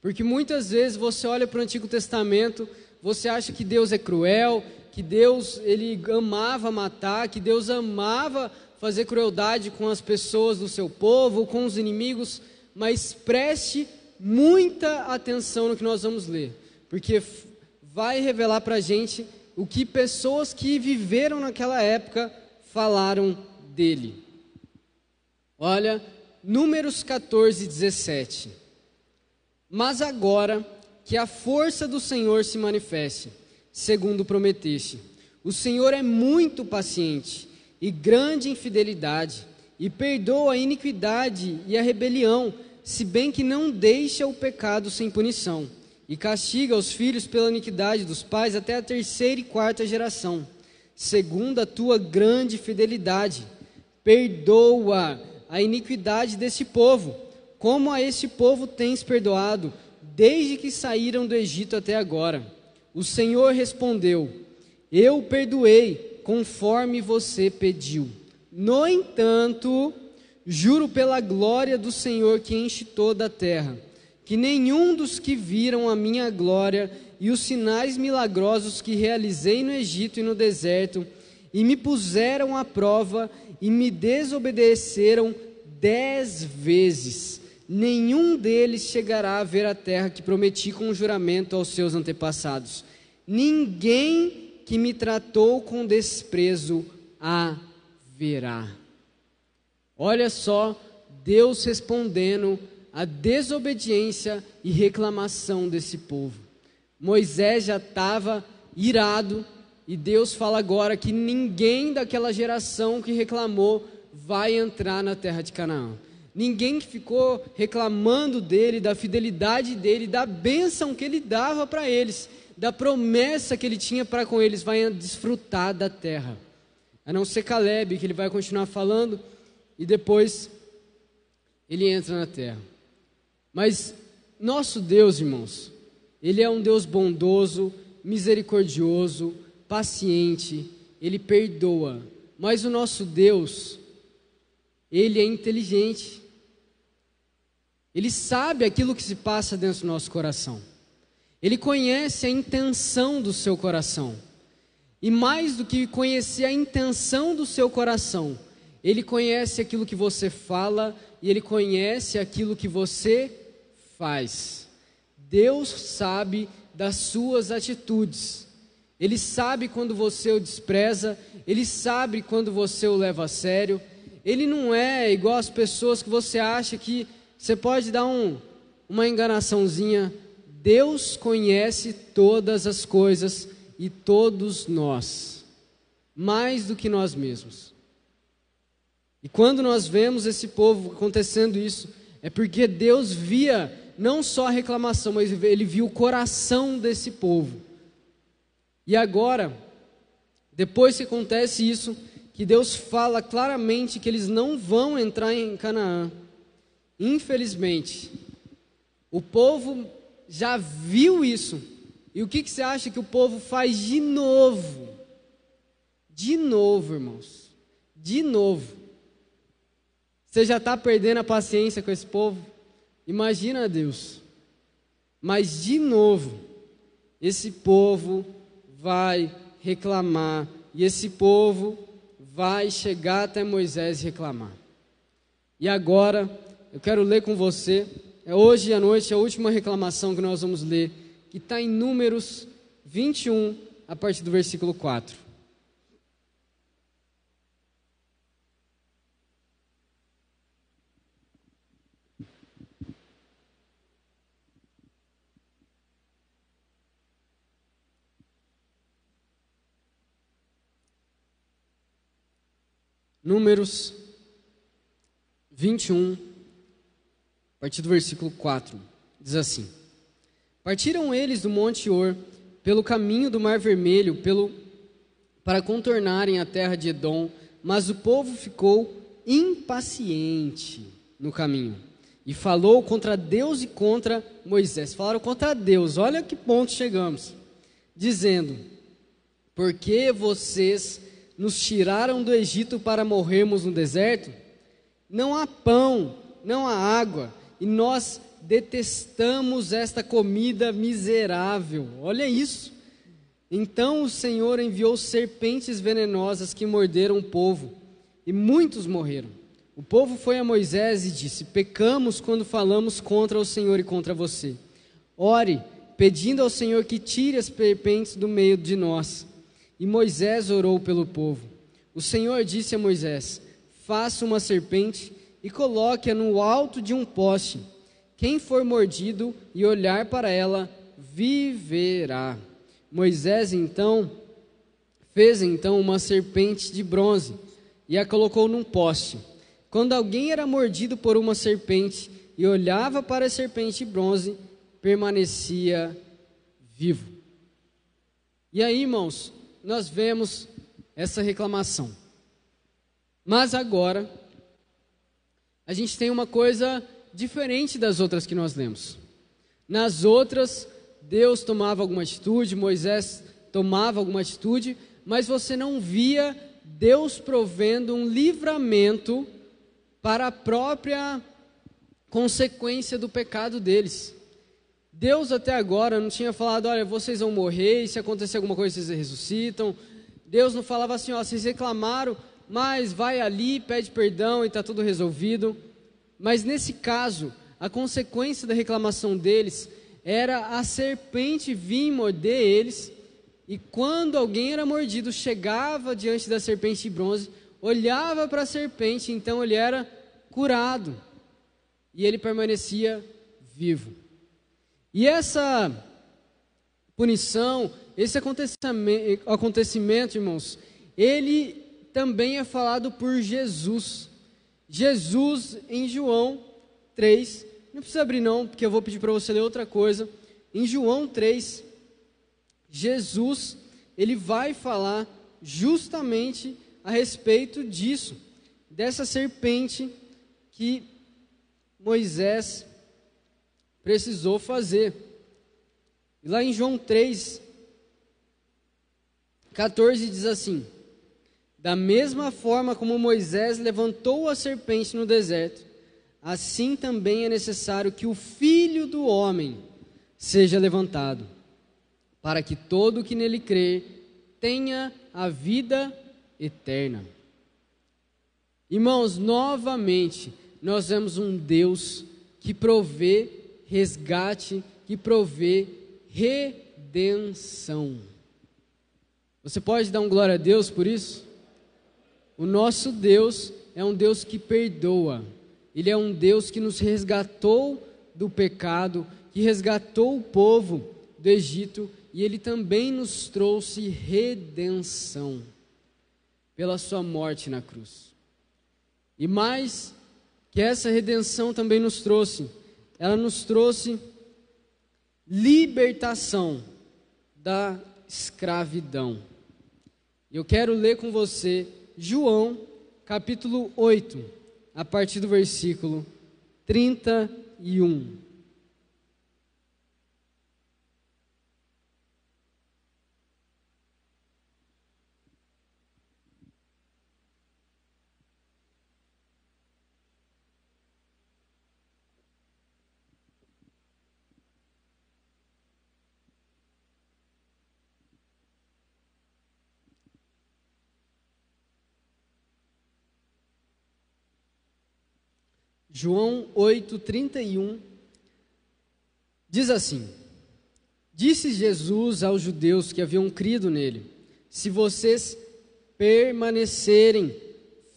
Porque muitas vezes você olha para o Antigo Testamento, você acha que Deus é cruel, que Deus ele amava matar, que Deus amava fazer crueldade com as pessoas do seu povo, com os inimigos, mas preste muita atenção no que nós vamos ler, porque vai revelar para a gente o que pessoas que viveram naquela época falaram dele. Olha, Números 14, 17. Mas agora que a força do Senhor se manifeste, segundo prometeste. O Senhor é muito paciente e grande em fidelidade, e perdoa a iniquidade e a rebelião, se bem que não deixa o pecado sem punição, e castiga os filhos pela iniquidade dos pais até a terceira e quarta geração, segundo a tua grande fidelidade. Perdoa a iniquidade desse povo, como a esse povo tens perdoado, desde que saíram do Egito até agora. O Senhor respondeu: Eu perdoei, conforme você pediu. No entanto, juro pela glória do Senhor que enche toda a terra, que nenhum dos que viram a minha glória e os sinais milagrosos que realizei no Egito e no deserto, e me puseram à prova e me desobedeceram dez vezes, nenhum deles chegará a ver a terra que prometi com juramento aos seus antepassados. Ninguém que me tratou com desprezo a verá. Olha só, Deus respondendo à desobediência e reclamação desse povo. Moisés já estava irado e Deus fala agora que ninguém daquela geração que reclamou vai entrar na terra de Canaã. Ninguém que ficou reclamando dele, da fidelidade dele, da bênção que ele dava para eles, da promessa que ele tinha para com eles, vai desfrutar da terra. A não ser Caleb, que ele vai continuar falando, e depois ele entra na terra. Mas nosso Deus, irmãos, ele é um Deus bondoso, misericordioso, paciente, ele perdoa. Mas o nosso Deus, ele é inteligente. Ele sabe aquilo que se passa dentro do nosso coração. Ele conhece a intenção do seu coração. E mais do que conhecer a intenção do seu coração, ele conhece aquilo que você fala e ele conhece aquilo que você faz. Deus sabe das suas atitudes. Ele sabe quando você o despreza, ele sabe quando você o leva a sério. Ele não é igual as pessoas que você acha que você pode dar um, uma enganaçãozinha. Deus conhece todas as coisas e todos nós, mais do que nós mesmos. E quando nós vemos esse povo acontecendo isso, é porque Deus via não só a reclamação, mas ele viu o coração desse povo. E agora, depois que acontece isso, que Deus fala claramente que eles não vão entrar em Canaã. Infelizmente, o povo já viu isso. E o que, que você acha que o povo faz de novo? De novo, irmãos. De novo. Você já está perdendo a paciência com esse povo? Imagina Deus. Mas de novo, esse povo vai reclamar, e esse povo vai chegar até Moisés reclamar. E agora, eu quero ler com você, é hoje à noite a última reclamação que nós vamos ler, que está em Números 21, a partir do versículo 4. Números 21, a partir do versículo 4, diz assim: Partiram eles do Monte Or pelo caminho do Mar Vermelho, pelo para contornarem a terra de Edom, mas o povo ficou impaciente no caminho e falou contra Deus e contra Moisés. Falaram contra Deus, olha que ponto chegamos, dizendo: Por que vocês nos tiraram do Egito para morrermos no deserto? Não há pão, não há água, e nós detestamos esta comida miserável. Olha isso. Então o Senhor enviou serpentes venenosas que morderam o povo, e muitos morreram. O povo foi a Moisés e disse: Pecamos quando falamos contra o Senhor e contra você. Ore, pedindo ao Senhor que tire as serpentes do meio de nós. E Moisés orou pelo povo. O Senhor disse a Moisés: Faça uma serpente e coloque-a no alto de um poste. Quem for mordido e olhar para ela, viverá. Moisés então fez então uma serpente de bronze e a colocou num poste. Quando alguém era mordido por uma serpente e olhava para a serpente de bronze, permanecia vivo. E aí, irmãos, nós vemos essa reclamação. Mas agora, a gente tem uma coisa diferente das outras que nós lemos. Nas outras, Deus tomava alguma atitude, Moisés tomava alguma atitude, mas você não via Deus provendo um livramento para a própria consequência do pecado deles. Deus até agora não tinha falado, olha, vocês vão morrer, e se acontecer alguma coisa vocês ressuscitam. Deus não falava assim, ó, vocês reclamaram, mas vai ali, pede perdão e está tudo resolvido. Mas nesse caso, a consequência da reclamação deles era a serpente vir morder eles, e quando alguém era mordido, chegava diante da serpente de bronze, olhava para a serpente, então ele era curado, e ele permanecia vivo. E essa punição, esse acontecimento, irmãos, ele também é falado por Jesus. Jesus em João 3, não precisa abrir não, porque eu vou pedir para você ler outra coisa. Em João 3, Jesus, ele vai falar justamente a respeito disso, dessa serpente que Moisés precisou fazer. E lá em João 3, 14 diz assim: Da mesma forma como Moisés levantou a serpente no deserto, assim também é necessário que o filho do homem seja levantado, para que todo o que nele crê tenha a vida eterna. Irmãos, novamente, nós vemos um Deus que provê resgate que provê redenção. Você pode dar um glória a Deus por isso? O nosso Deus é um Deus que perdoa. Ele é um Deus que nos resgatou do pecado, que resgatou o povo do Egito e ele também nos trouxe redenção pela sua morte na cruz. E mais que essa redenção também nos trouxe, ela nos trouxe libertação da escravidão. Eu quero ler com você João, capítulo 8, a partir do versículo 31. João 8:31 diz assim: Disse Jesus aos judeus que haviam crido nele: Se vocês permanecerem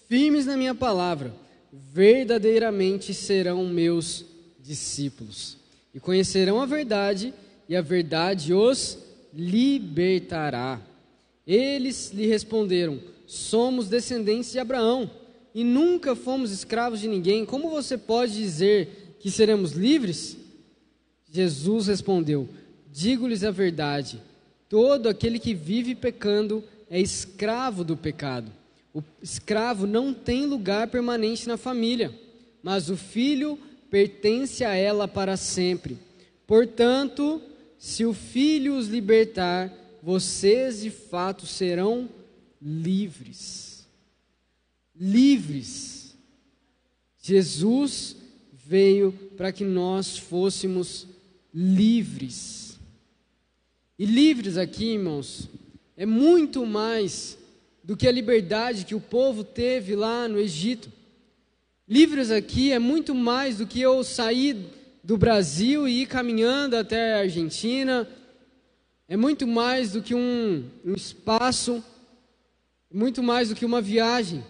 firmes na minha palavra, verdadeiramente serão meus discípulos e conhecerão a verdade, e a verdade os libertará. Eles lhe responderam: Somos descendentes de Abraão e nunca fomos escravos de ninguém, como você pode dizer que seremos livres? Jesus respondeu: Digo-lhes a verdade: todo aquele que vive pecando é escravo do pecado. O escravo não tem lugar permanente na família, mas o filho pertence a ela para sempre. Portanto, se o filho os libertar, vocês de fato serão livres livres. Jesus veio para que nós fôssemos livres. E livres aqui, irmãos, é muito mais do que a liberdade que o povo teve lá no Egito. Livres aqui é muito mais do que eu sair do Brasil e ir caminhando até a Argentina. É muito mais do que um, um espaço, muito mais do que uma viagem.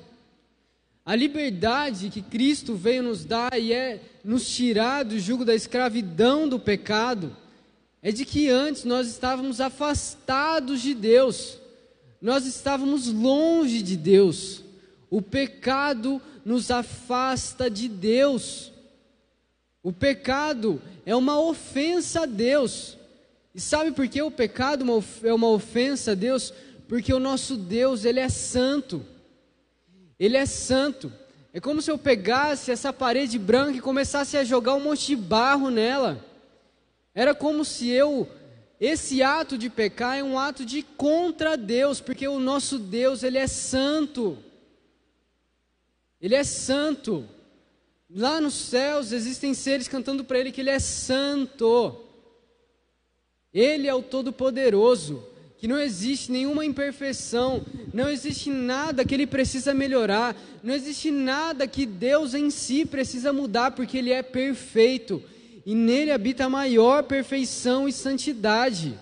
A liberdade que Cristo veio nos dar e é nos tirar do jugo da escravidão do pecado, é de que antes nós estávamos afastados de Deus, nós estávamos longe de Deus. O pecado nos afasta de Deus. O pecado é uma ofensa a Deus. E sabe por que o pecado é uma ofensa a Deus? Porque o nosso Deus, ele é santo. Ele é santo. É como se eu pegasse essa parede branca e começasse a jogar um monte de barro nela. Era como se eu. Esse ato de pecar é um ato de contra Deus, porque o nosso Deus, ele é santo. Ele é santo. Lá nos céus existem seres cantando para ele que ele é santo. Ele é o Todo-Poderoso que não existe nenhuma imperfeição, não existe nada que ele precisa melhorar, não existe nada que Deus em si precisa mudar, porque ele é perfeito e nele habita a maior perfeição e santidade.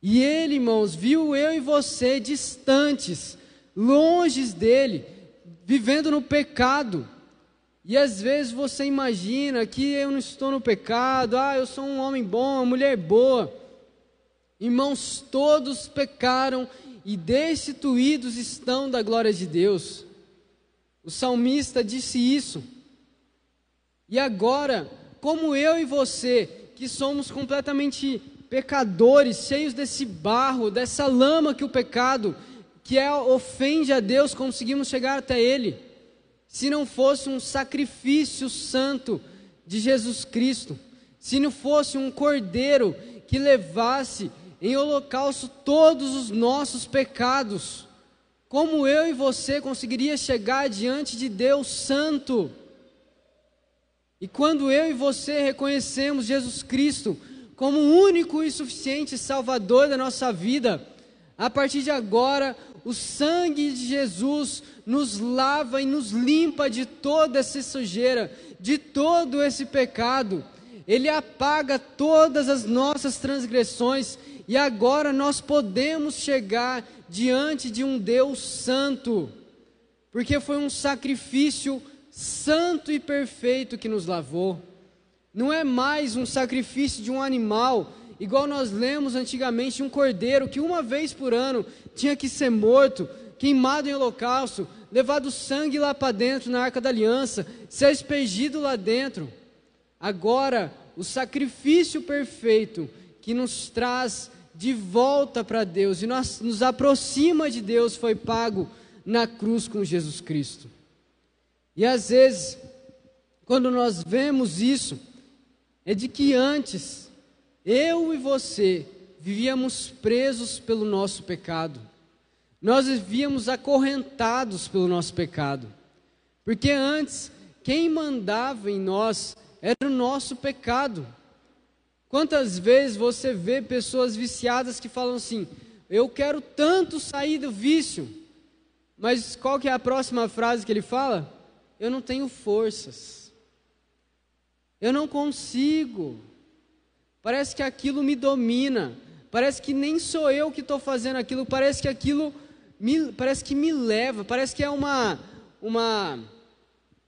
E ele, irmãos, viu eu e você distantes, longes dele, vivendo no pecado. E às vezes você imagina que eu não estou no pecado, ah, eu sou um homem bom, uma mulher boa. Irmãos, todos pecaram e destituídos estão da glória de Deus. O salmista disse isso. E agora, como eu e você, que somos completamente pecadores, cheios desse barro, dessa lama que o pecado, que é ofende a Deus, conseguimos chegar até Ele. Se não fosse um sacrifício santo de Jesus Cristo, se não fosse um cordeiro que levasse em holocausto todos os nossos pecados. Como eu e você conseguiria chegar diante de Deus Santo? E quando eu e você reconhecemos Jesus Cristo como o único e suficiente Salvador da nossa vida, a partir de agora, o sangue de Jesus nos lava e nos limpa de toda essa sujeira, de todo esse pecado. Ele apaga todas as nossas transgressões e agora nós podemos chegar diante de um Deus santo, porque foi um sacrifício santo e perfeito que nos lavou. Não é mais um sacrifício de um animal, igual nós lemos antigamente, um cordeiro que uma vez por ano tinha que ser morto, queimado em holocausto, levado sangue lá para dentro na arca da aliança, ser aspergido lá dentro. Agora, o sacrifício perfeito que nos traz de volta para Deus e nos, nos aproxima de Deus foi pago na cruz com Jesus Cristo. E às vezes, quando nós vemos isso, é de que antes, eu e você vivíamos presos pelo nosso pecado. Nós vivíamos acorrentados pelo nosso pecado. Porque antes, quem mandava em nós era o nosso pecado. Quantas vezes você vê pessoas viciadas que falam assim: Eu quero tanto sair do vício, mas qual que é a próxima frase que ele fala? Eu não tenho forças, eu não consigo, parece que aquilo me domina, parece que nem sou eu que estou fazendo aquilo, parece que aquilo me, parece que me leva, parece que é uma, uma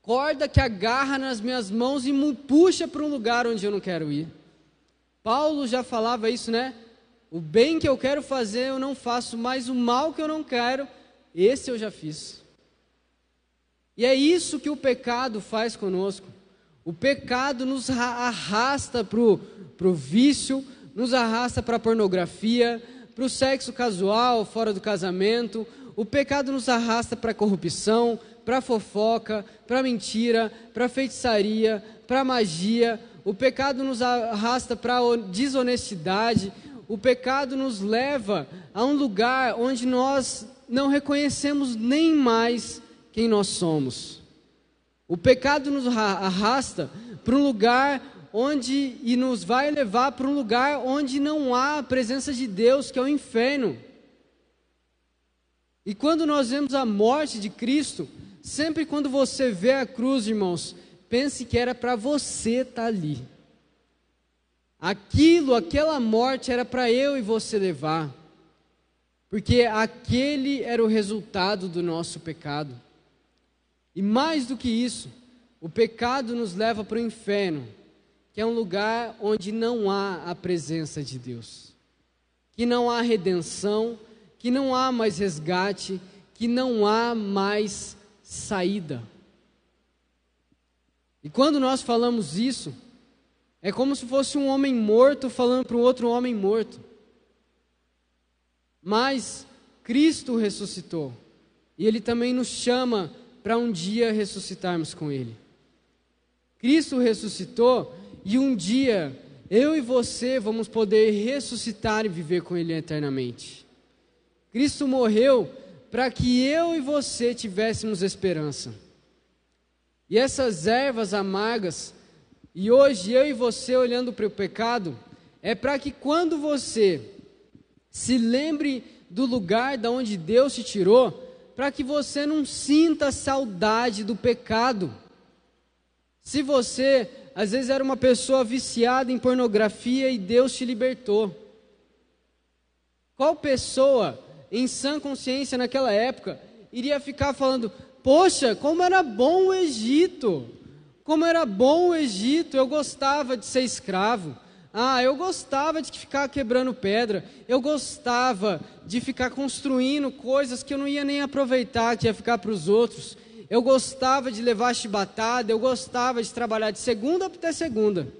corda que agarra nas minhas mãos e me puxa para um lugar onde eu não quero ir. Paulo já falava isso, né? O bem que eu quero fazer eu não faço, mas o mal que eu não quero, esse eu já fiz. E é isso que o pecado faz conosco. O pecado nos arrasta para o vício, nos arrasta para a pornografia, para o sexo casual, fora do casamento. O pecado nos arrasta para a corrupção, para a fofoca, para a mentira, para a feitiçaria, para a magia. O pecado nos arrasta para a desonestidade. O pecado nos leva a um lugar onde nós não reconhecemos nem mais quem nós somos. O pecado nos arrasta para um lugar onde e nos vai levar para um lugar onde não há a presença de Deus, que é o inferno. E quando nós vemos a morte de Cristo, sempre quando você vê a cruz, irmãos, pense que era para você estar tá ali. Aquilo, aquela morte era para eu e você levar. Porque aquele era o resultado do nosso pecado. E mais do que isso, o pecado nos leva para o inferno que é um lugar onde não há a presença de Deus, que não há redenção, que não há mais resgate, que não há mais saída. E quando nós falamos isso, é como se fosse um homem morto falando para um outro homem morto. Mas Cristo ressuscitou, e Ele também nos chama para um dia ressuscitarmos com Ele. Cristo ressuscitou e um dia, eu e você vamos poder ressuscitar e viver com Ele eternamente. Cristo morreu para que eu e você tivéssemos esperança. E essas ervas amargas, e hoje eu e você olhando para o pecado, é para que quando você se lembre do lugar da onde Deus te tirou, para que você não sinta saudade do pecado. Se você às vezes era uma pessoa viciada em pornografia e Deus te libertou. Qual pessoa em sã consciência naquela época iria ficar falando: Poxa, como era bom o Egito! Como era bom o Egito! Eu gostava de ser escravo. Ah, eu gostava de ficar quebrando pedra. Eu gostava de ficar construindo coisas que eu não ia nem aproveitar, que ia ficar para os outros eu gostava de levar chibatada, eu gostava de trabalhar de segunda até segunda.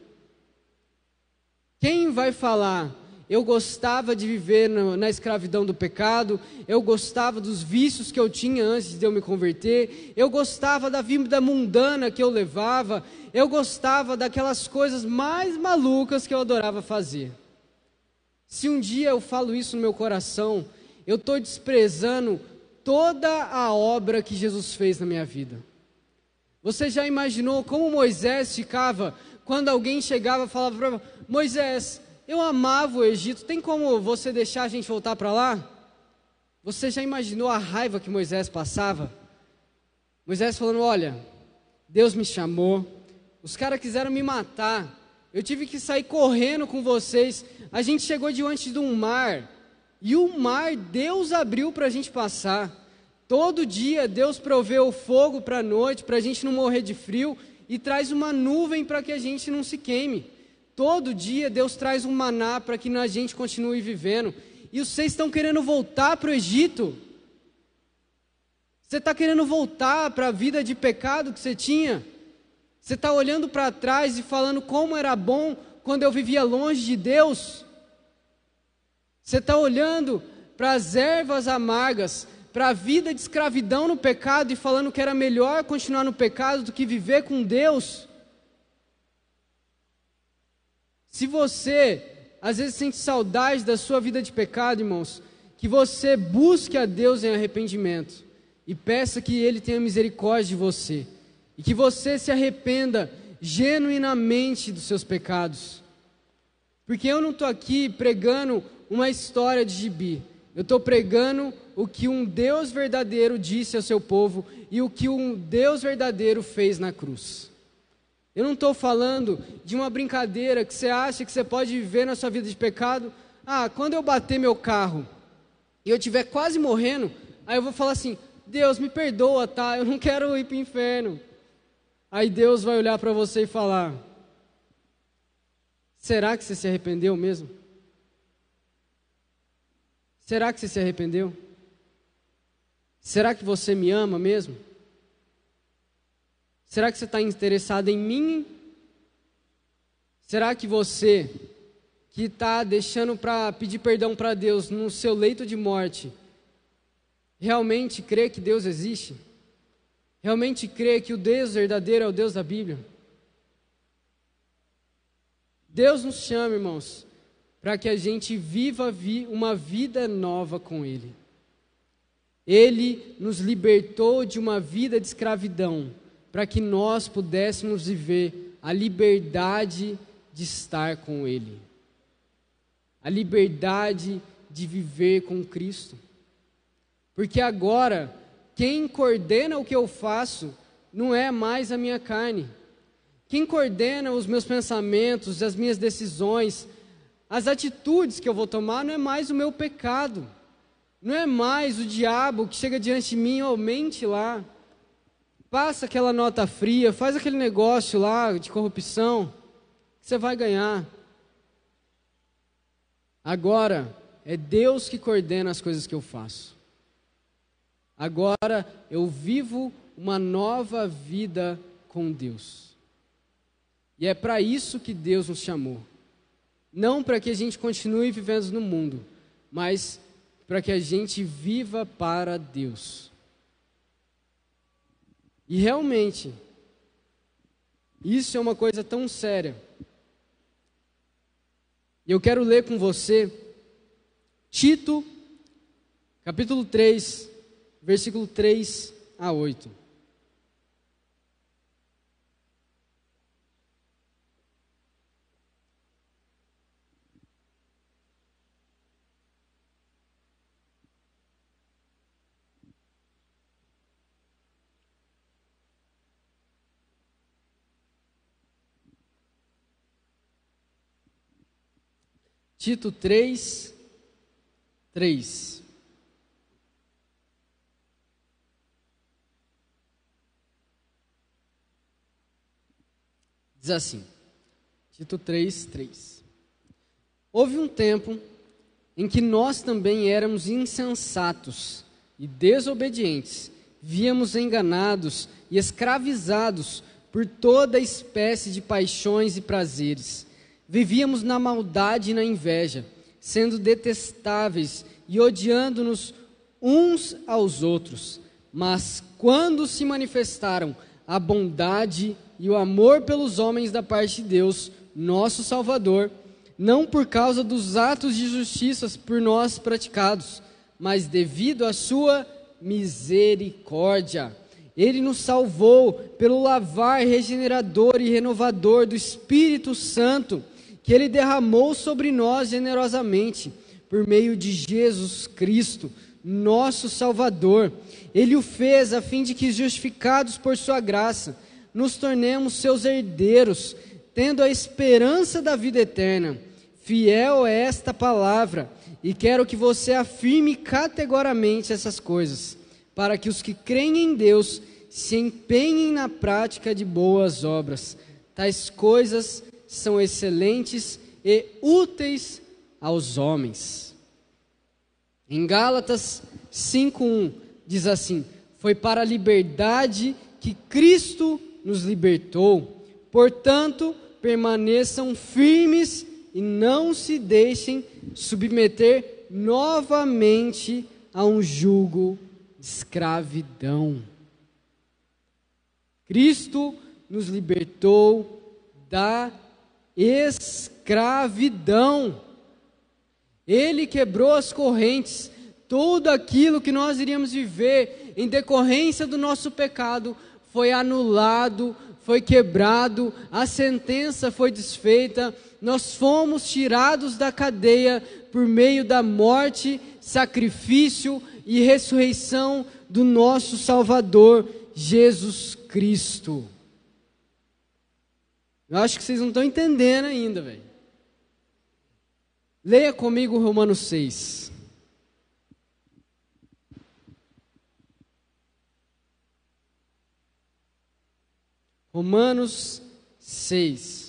Quem vai falar? Eu gostava de viver na, escravidão do pecado, eu gostava dos vícios que eu tinha antes de eu me converter, eu gostava da vida mundana que eu levava, eu gostava daquelas coisas mais malucas que eu adorava fazer. Se um dia eu falo isso no meu coração, eu estou desprezando toda a obra que Jesus fez na minha vida. Você já imaginou como Moisés ficava quando alguém chegava e falava para Moisés, eu amava o Egito, tem como você deixar a gente voltar para lá? Você já imaginou a raiva que Moisés passava? Moisés falando: Olha, Deus me chamou, os caras quiseram me matar, eu tive que sair correndo com vocês. A gente chegou diante de um mar, e o mar Deus abriu para a gente passar. Todo dia Deus proveu fogo para a noite, para a gente não morrer de frio, e traz uma nuvem para que a gente não se queime. Todo dia Deus traz um maná para que a gente continue vivendo. E vocês estão querendo voltar para o Egito? Você está querendo voltar para a vida de pecado que você tinha? Você está olhando para trás e falando como era bom quando eu vivia longe de Deus? Você está olhando para as ervas amargas, para a vida de escravidão no pecado e falando que era melhor continuar no pecado do que viver com Deus? Se você às vezes sente saudade da sua vida de pecado, irmãos, que você busque a Deus em arrependimento e peça que Ele tenha misericórdia de você e que você se arrependa genuinamente dos seus pecados. Porque eu não estou aqui pregando uma história de gibi, eu estou pregando o que um Deus verdadeiro disse ao seu povo e o que um Deus verdadeiro fez na cruz. Eu não estou falando de uma brincadeira que você acha que você pode viver na sua vida de pecado. Ah, quando eu bater meu carro e eu estiver quase morrendo, aí eu vou falar assim: Deus, me perdoa, tá? Eu não quero ir para o inferno. Aí Deus vai olhar para você e falar: Será que você se arrependeu mesmo? Será que você se arrependeu? Será que você me ama mesmo? Será que você está interessado em mim? Será que você, que está deixando para pedir perdão para Deus no seu leito de morte, realmente crê que Deus existe? realmente crê que o Deus verdadeiro é o Deus da Bíblia? Deus nos chama, irmãos, para que a gente viva uma vida nova com Ele. Ele nos libertou de uma vida de escravidão, para que nós pudéssemos viver a liberdade de estar com Ele, a liberdade de viver com Cristo. Porque agora quem coordena o que eu faço não é mais a minha carne. Quem coordena os meus pensamentos, as minhas decisões, as atitudes que eu vou tomar não é mais o meu pecado. Não é mais o diabo que chega diante de mim, oh, mente lá. Passa aquela nota fria, faz aquele negócio lá de corrupção, você vai ganhar. Agora, é Deus que coordena as coisas que eu faço. Agora eu vivo uma nova vida com Deus. E é para isso que Deus nos chamou. Não para que a gente continue vivendo no mundo, mas para que a gente viva para Deus. E realmente, isso é uma coisa tão séria. Eu quero ler com você Tito, capítulo 3, versículo 3 a 8. Tito 3, 3. Diz assim, Tito 3, 3. Houve um tempo em que nós também éramos insensatos e desobedientes, víamos enganados e escravizados por toda espécie de paixões e prazeres. Vivíamos na maldade e na inveja, sendo detestáveis e odiando-nos uns aos outros. Mas quando se manifestaram a bondade e o amor pelos homens da parte de Deus, nosso Salvador, não por causa dos atos de justiça por nós praticados, mas devido à sua misericórdia. Ele nos salvou pelo lavar regenerador e renovador do Espírito Santo, que ele derramou sobre nós generosamente, por meio de Jesus Cristo, nosso Salvador. Ele o fez a fim de que, justificados por sua graça, nos tornemos seus herdeiros, tendo a esperança da vida eterna. Fiel é esta palavra, e quero que você afirme categoricamente essas coisas, para que os que creem em Deus se empenhem na prática de boas obras. Tais coisas são excelentes e úteis aos homens. Em Gálatas 5:1 diz assim: Foi para a liberdade que Cristo nos libertou. Portanto, permaneçam firmes e não se deixem submeter novamente a um jugo de escravidão. Cristo nos libertou da escravidão. Ele quebrou as correntes, tudo aquilo que nós iríamos viver em decorrência do nosso pecado foi anulado, foi quebrado, a sentença foi desfeita, nós fomos tirados da cadeia por meio da morte, sacrifício e ressurreição do nosso Salvador Jesus Cristo. Eu acho que vocês não estão entendendo ainda, velho. Leia comigo Romanos 6. Romanos 6.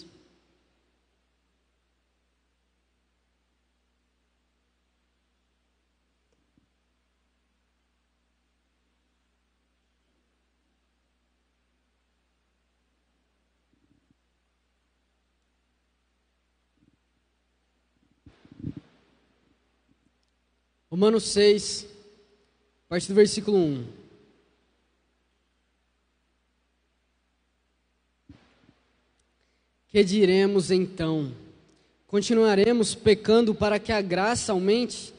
Romanos 6, a partir do versículo 1. Que diremos então? Continuaremos pecando para que a graça aumente?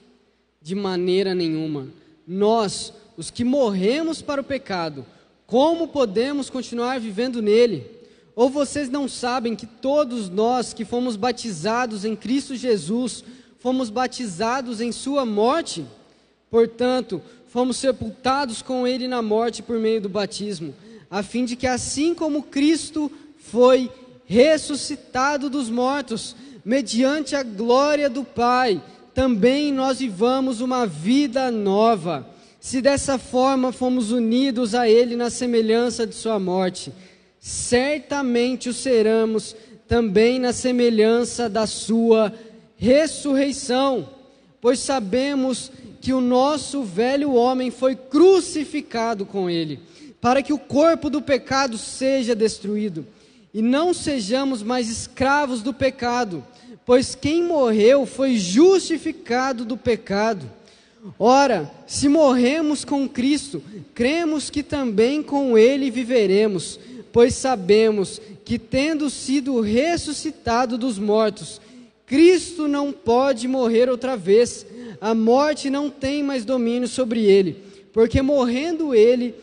De maneira nenhuma. Nós, os que morremos para o pecado, como podemos continuar vivendo nele? Ou vocês não sabem que todos nós que fomos batizados em Cristo Jesus, fomos batizados em Sua morte, portanto, fomos sepultados com Ele na morte por meio do batismo, a fim de que, assim como Cristo foi ressuscitado dos mortos, mediante a glória do Pai, também nós vivamos uma vida nova. Se dessa forma fomos unidos a Ele na semelhança de Sua morte, certamente o seremos também na semelhança da Sua ressurreição, pois sabemos que o nosso velho homem foi crucificado com ele, para que o corpo do pecado seja destruído, e não sejamos mais escravos do pecado, pois quem morreu foi justificado do pecado. Ora, se morremos com Cristo, cremos que também com Ele viveremos, pois sabemos que, tendo sido ressuscitado dos mortos, Cristo não pode morrer outra vez, a morte não tem mais domínio sobre ele, porque morrendo ele,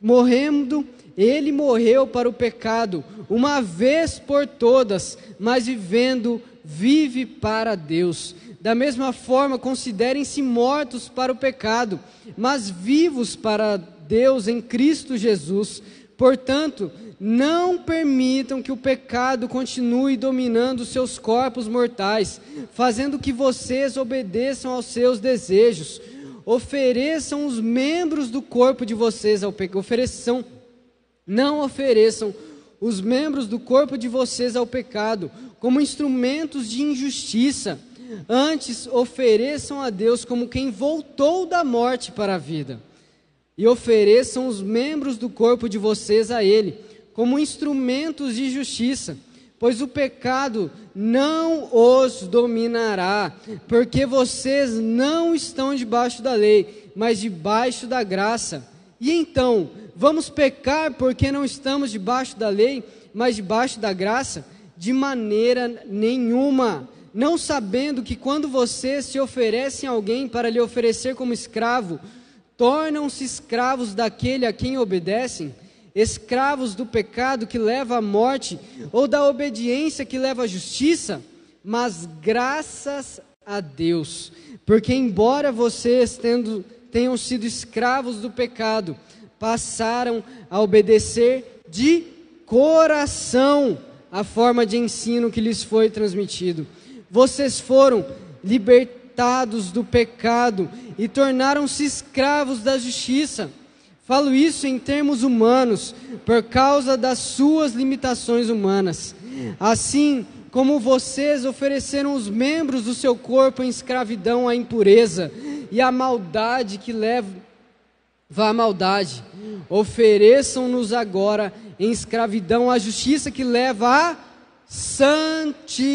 morrendo, ele morreu para o pecado, uma vez por todas, mas vivendo, vive para Deus. Da mesma forma, considerem-se mortos para o pecado, mas vivos para Deus em Cristo Jesus. Portanto, não permitam que o pecado continue dominando seus corpos mortais, fazendo que vocês obedeçam aos seus desejos. Ofereçam os membros do corpo de vocês ao pecado. Ofereçam, não ofereçam os membros do corpo de vocês ao pecado como instrumentos de injustiça. Antes, ofereçam a Deus como quem voltou da morte para a vida. E ofereçam os membros do corpo de vocês a Ele como instrumentos de justiça, pois o pecado não os dominará, porque vocês não estão debaixo da lei, mas debaixo da graça. E então, vamos pecar porque não estamos debaixo da lei, mas debaixo da graça? De maneira nenhuma. Não sabendo que quando vocês se oferecem a alguém para lhe oferecer como escravo, tornam-se escravos daquele a quem obedecem? Escravos do pecado que leva à morte, ou da obediência que leva à justiça, mas graças a Deus, porque embora vocês tendo, tenham sido escravos do pecado, passaram a obedecer de coração a forma de ensino que lhes foi transmitido. Vocês foram libertados do pecado e tornaram-se escravos da justiça. Falo isso em termos humanos, por causa das suas limitações humanas. Assim como vocês ofereceram os membros do seu corpo em escravidão à impureza e à maldade que leva à maldade, ofereçam-nos agora em escravidão à justiça que leva à santidade.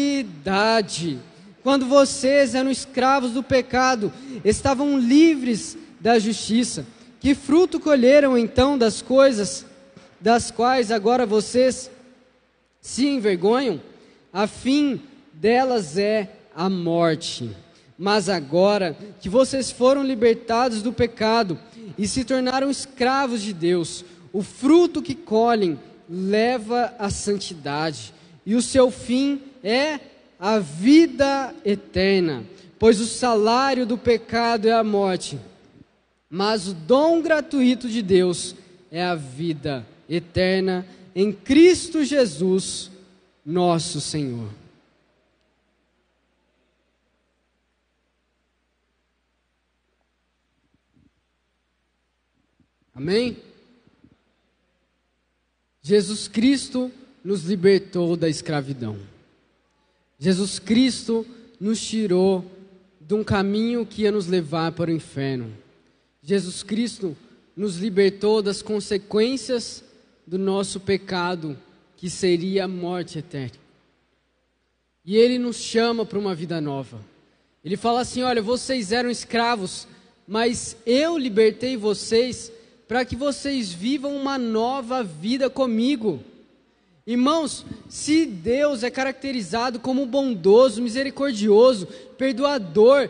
Quando vocês eram escravos do pecado, estavam livres da justiça. Que fruto colheram então das coisas das quais agora vocês se envergonham? A fim delas é a morte. Mas agora que vocês foram libertados do pecado e se tornaram escravos de Deus, o fruto que colhem leva à santidade, e o seu fim é a vida eterna, pois o salário do pecado é a morte, mas o dom gratuito de Deus é a vida eterna em Cristo Jesus, nosso Senhor. Amém? Jesus Cristo nos libertou da escravidão. Jesus Cristo nos tirou de um caminho que ia nos levar para o inferno. Jesus Cristo nos libertou das consequências do nosso pecado, que seria a morte eterna. E Ele nos chama para uma vida nova. Ele fala assim: Olha, vocês eram escravos, mas eu libertei vocês para que vocês vivam uma nova vida comigo. Irmãos, se Deus é caracterizado como bondoso, misericordioso, perdoador,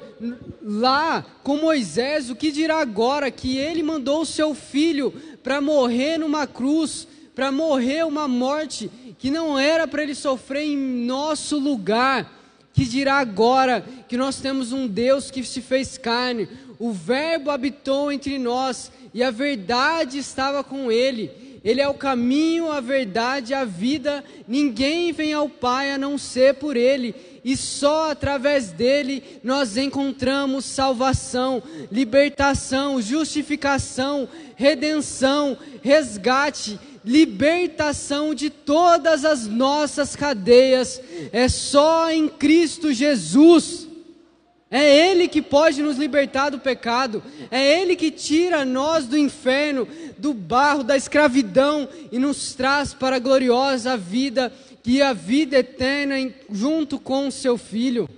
lá com Moisés, o que dirá agora que ele mandou o seu filho para morrer numa cruz, para morrer uma morte que não era para ele sofrer em nosso lugar? Que dirá agora que nós temos um Deus que se fez carne, o Verbo habitou entre nós e a verdade estava com ele ele é o caminho, a verdade, a vida. Ninguém vem ao Pai a não ser por Ele. E só através dele nós encontramos salvação, libertação, justificação, redenção, resgate, libertação de todas as nossas cadeias. É só em Cristo Jesus. É Ele que pode nos libertar do pecado, é Ele que tira nós do inferno, do barro, da escravidão e nos traz para a gloriosa vida, que é a vida eterna junto com o Seu Filho.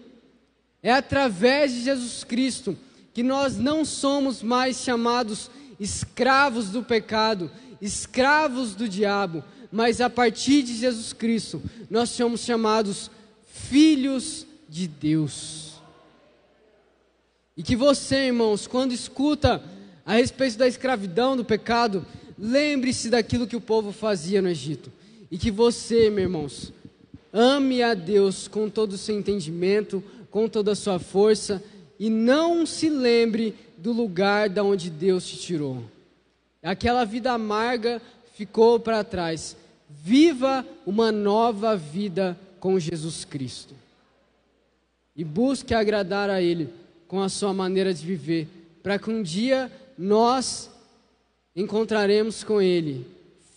É através de Jesus Cristo que nós não somos mais chamados escravos do pecado, escravos do diabo, mas a partir de Jesus Cristo nós somos chamados filhos de Deus. E que você, irmãos, quando escuta a respeito da escravidão, do pecado, lembre-se daquilo que o povo fazia no Egito. E que você, meus irmãos, ame a Deus com todo o seu entendimento, com toda a sua força, e não se lembre do lugar da onde Deus te tirou. Aquela vida amarga ficou para trás. Viva uma nova vida com Jesus Cristo. E busque agradar a Ele com a sua maneira de viver, para que um dia nós encontraremos com Ele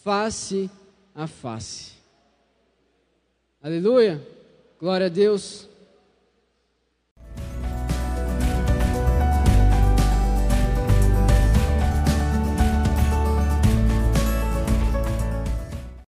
face a face. Aleluia! Glória a Deus.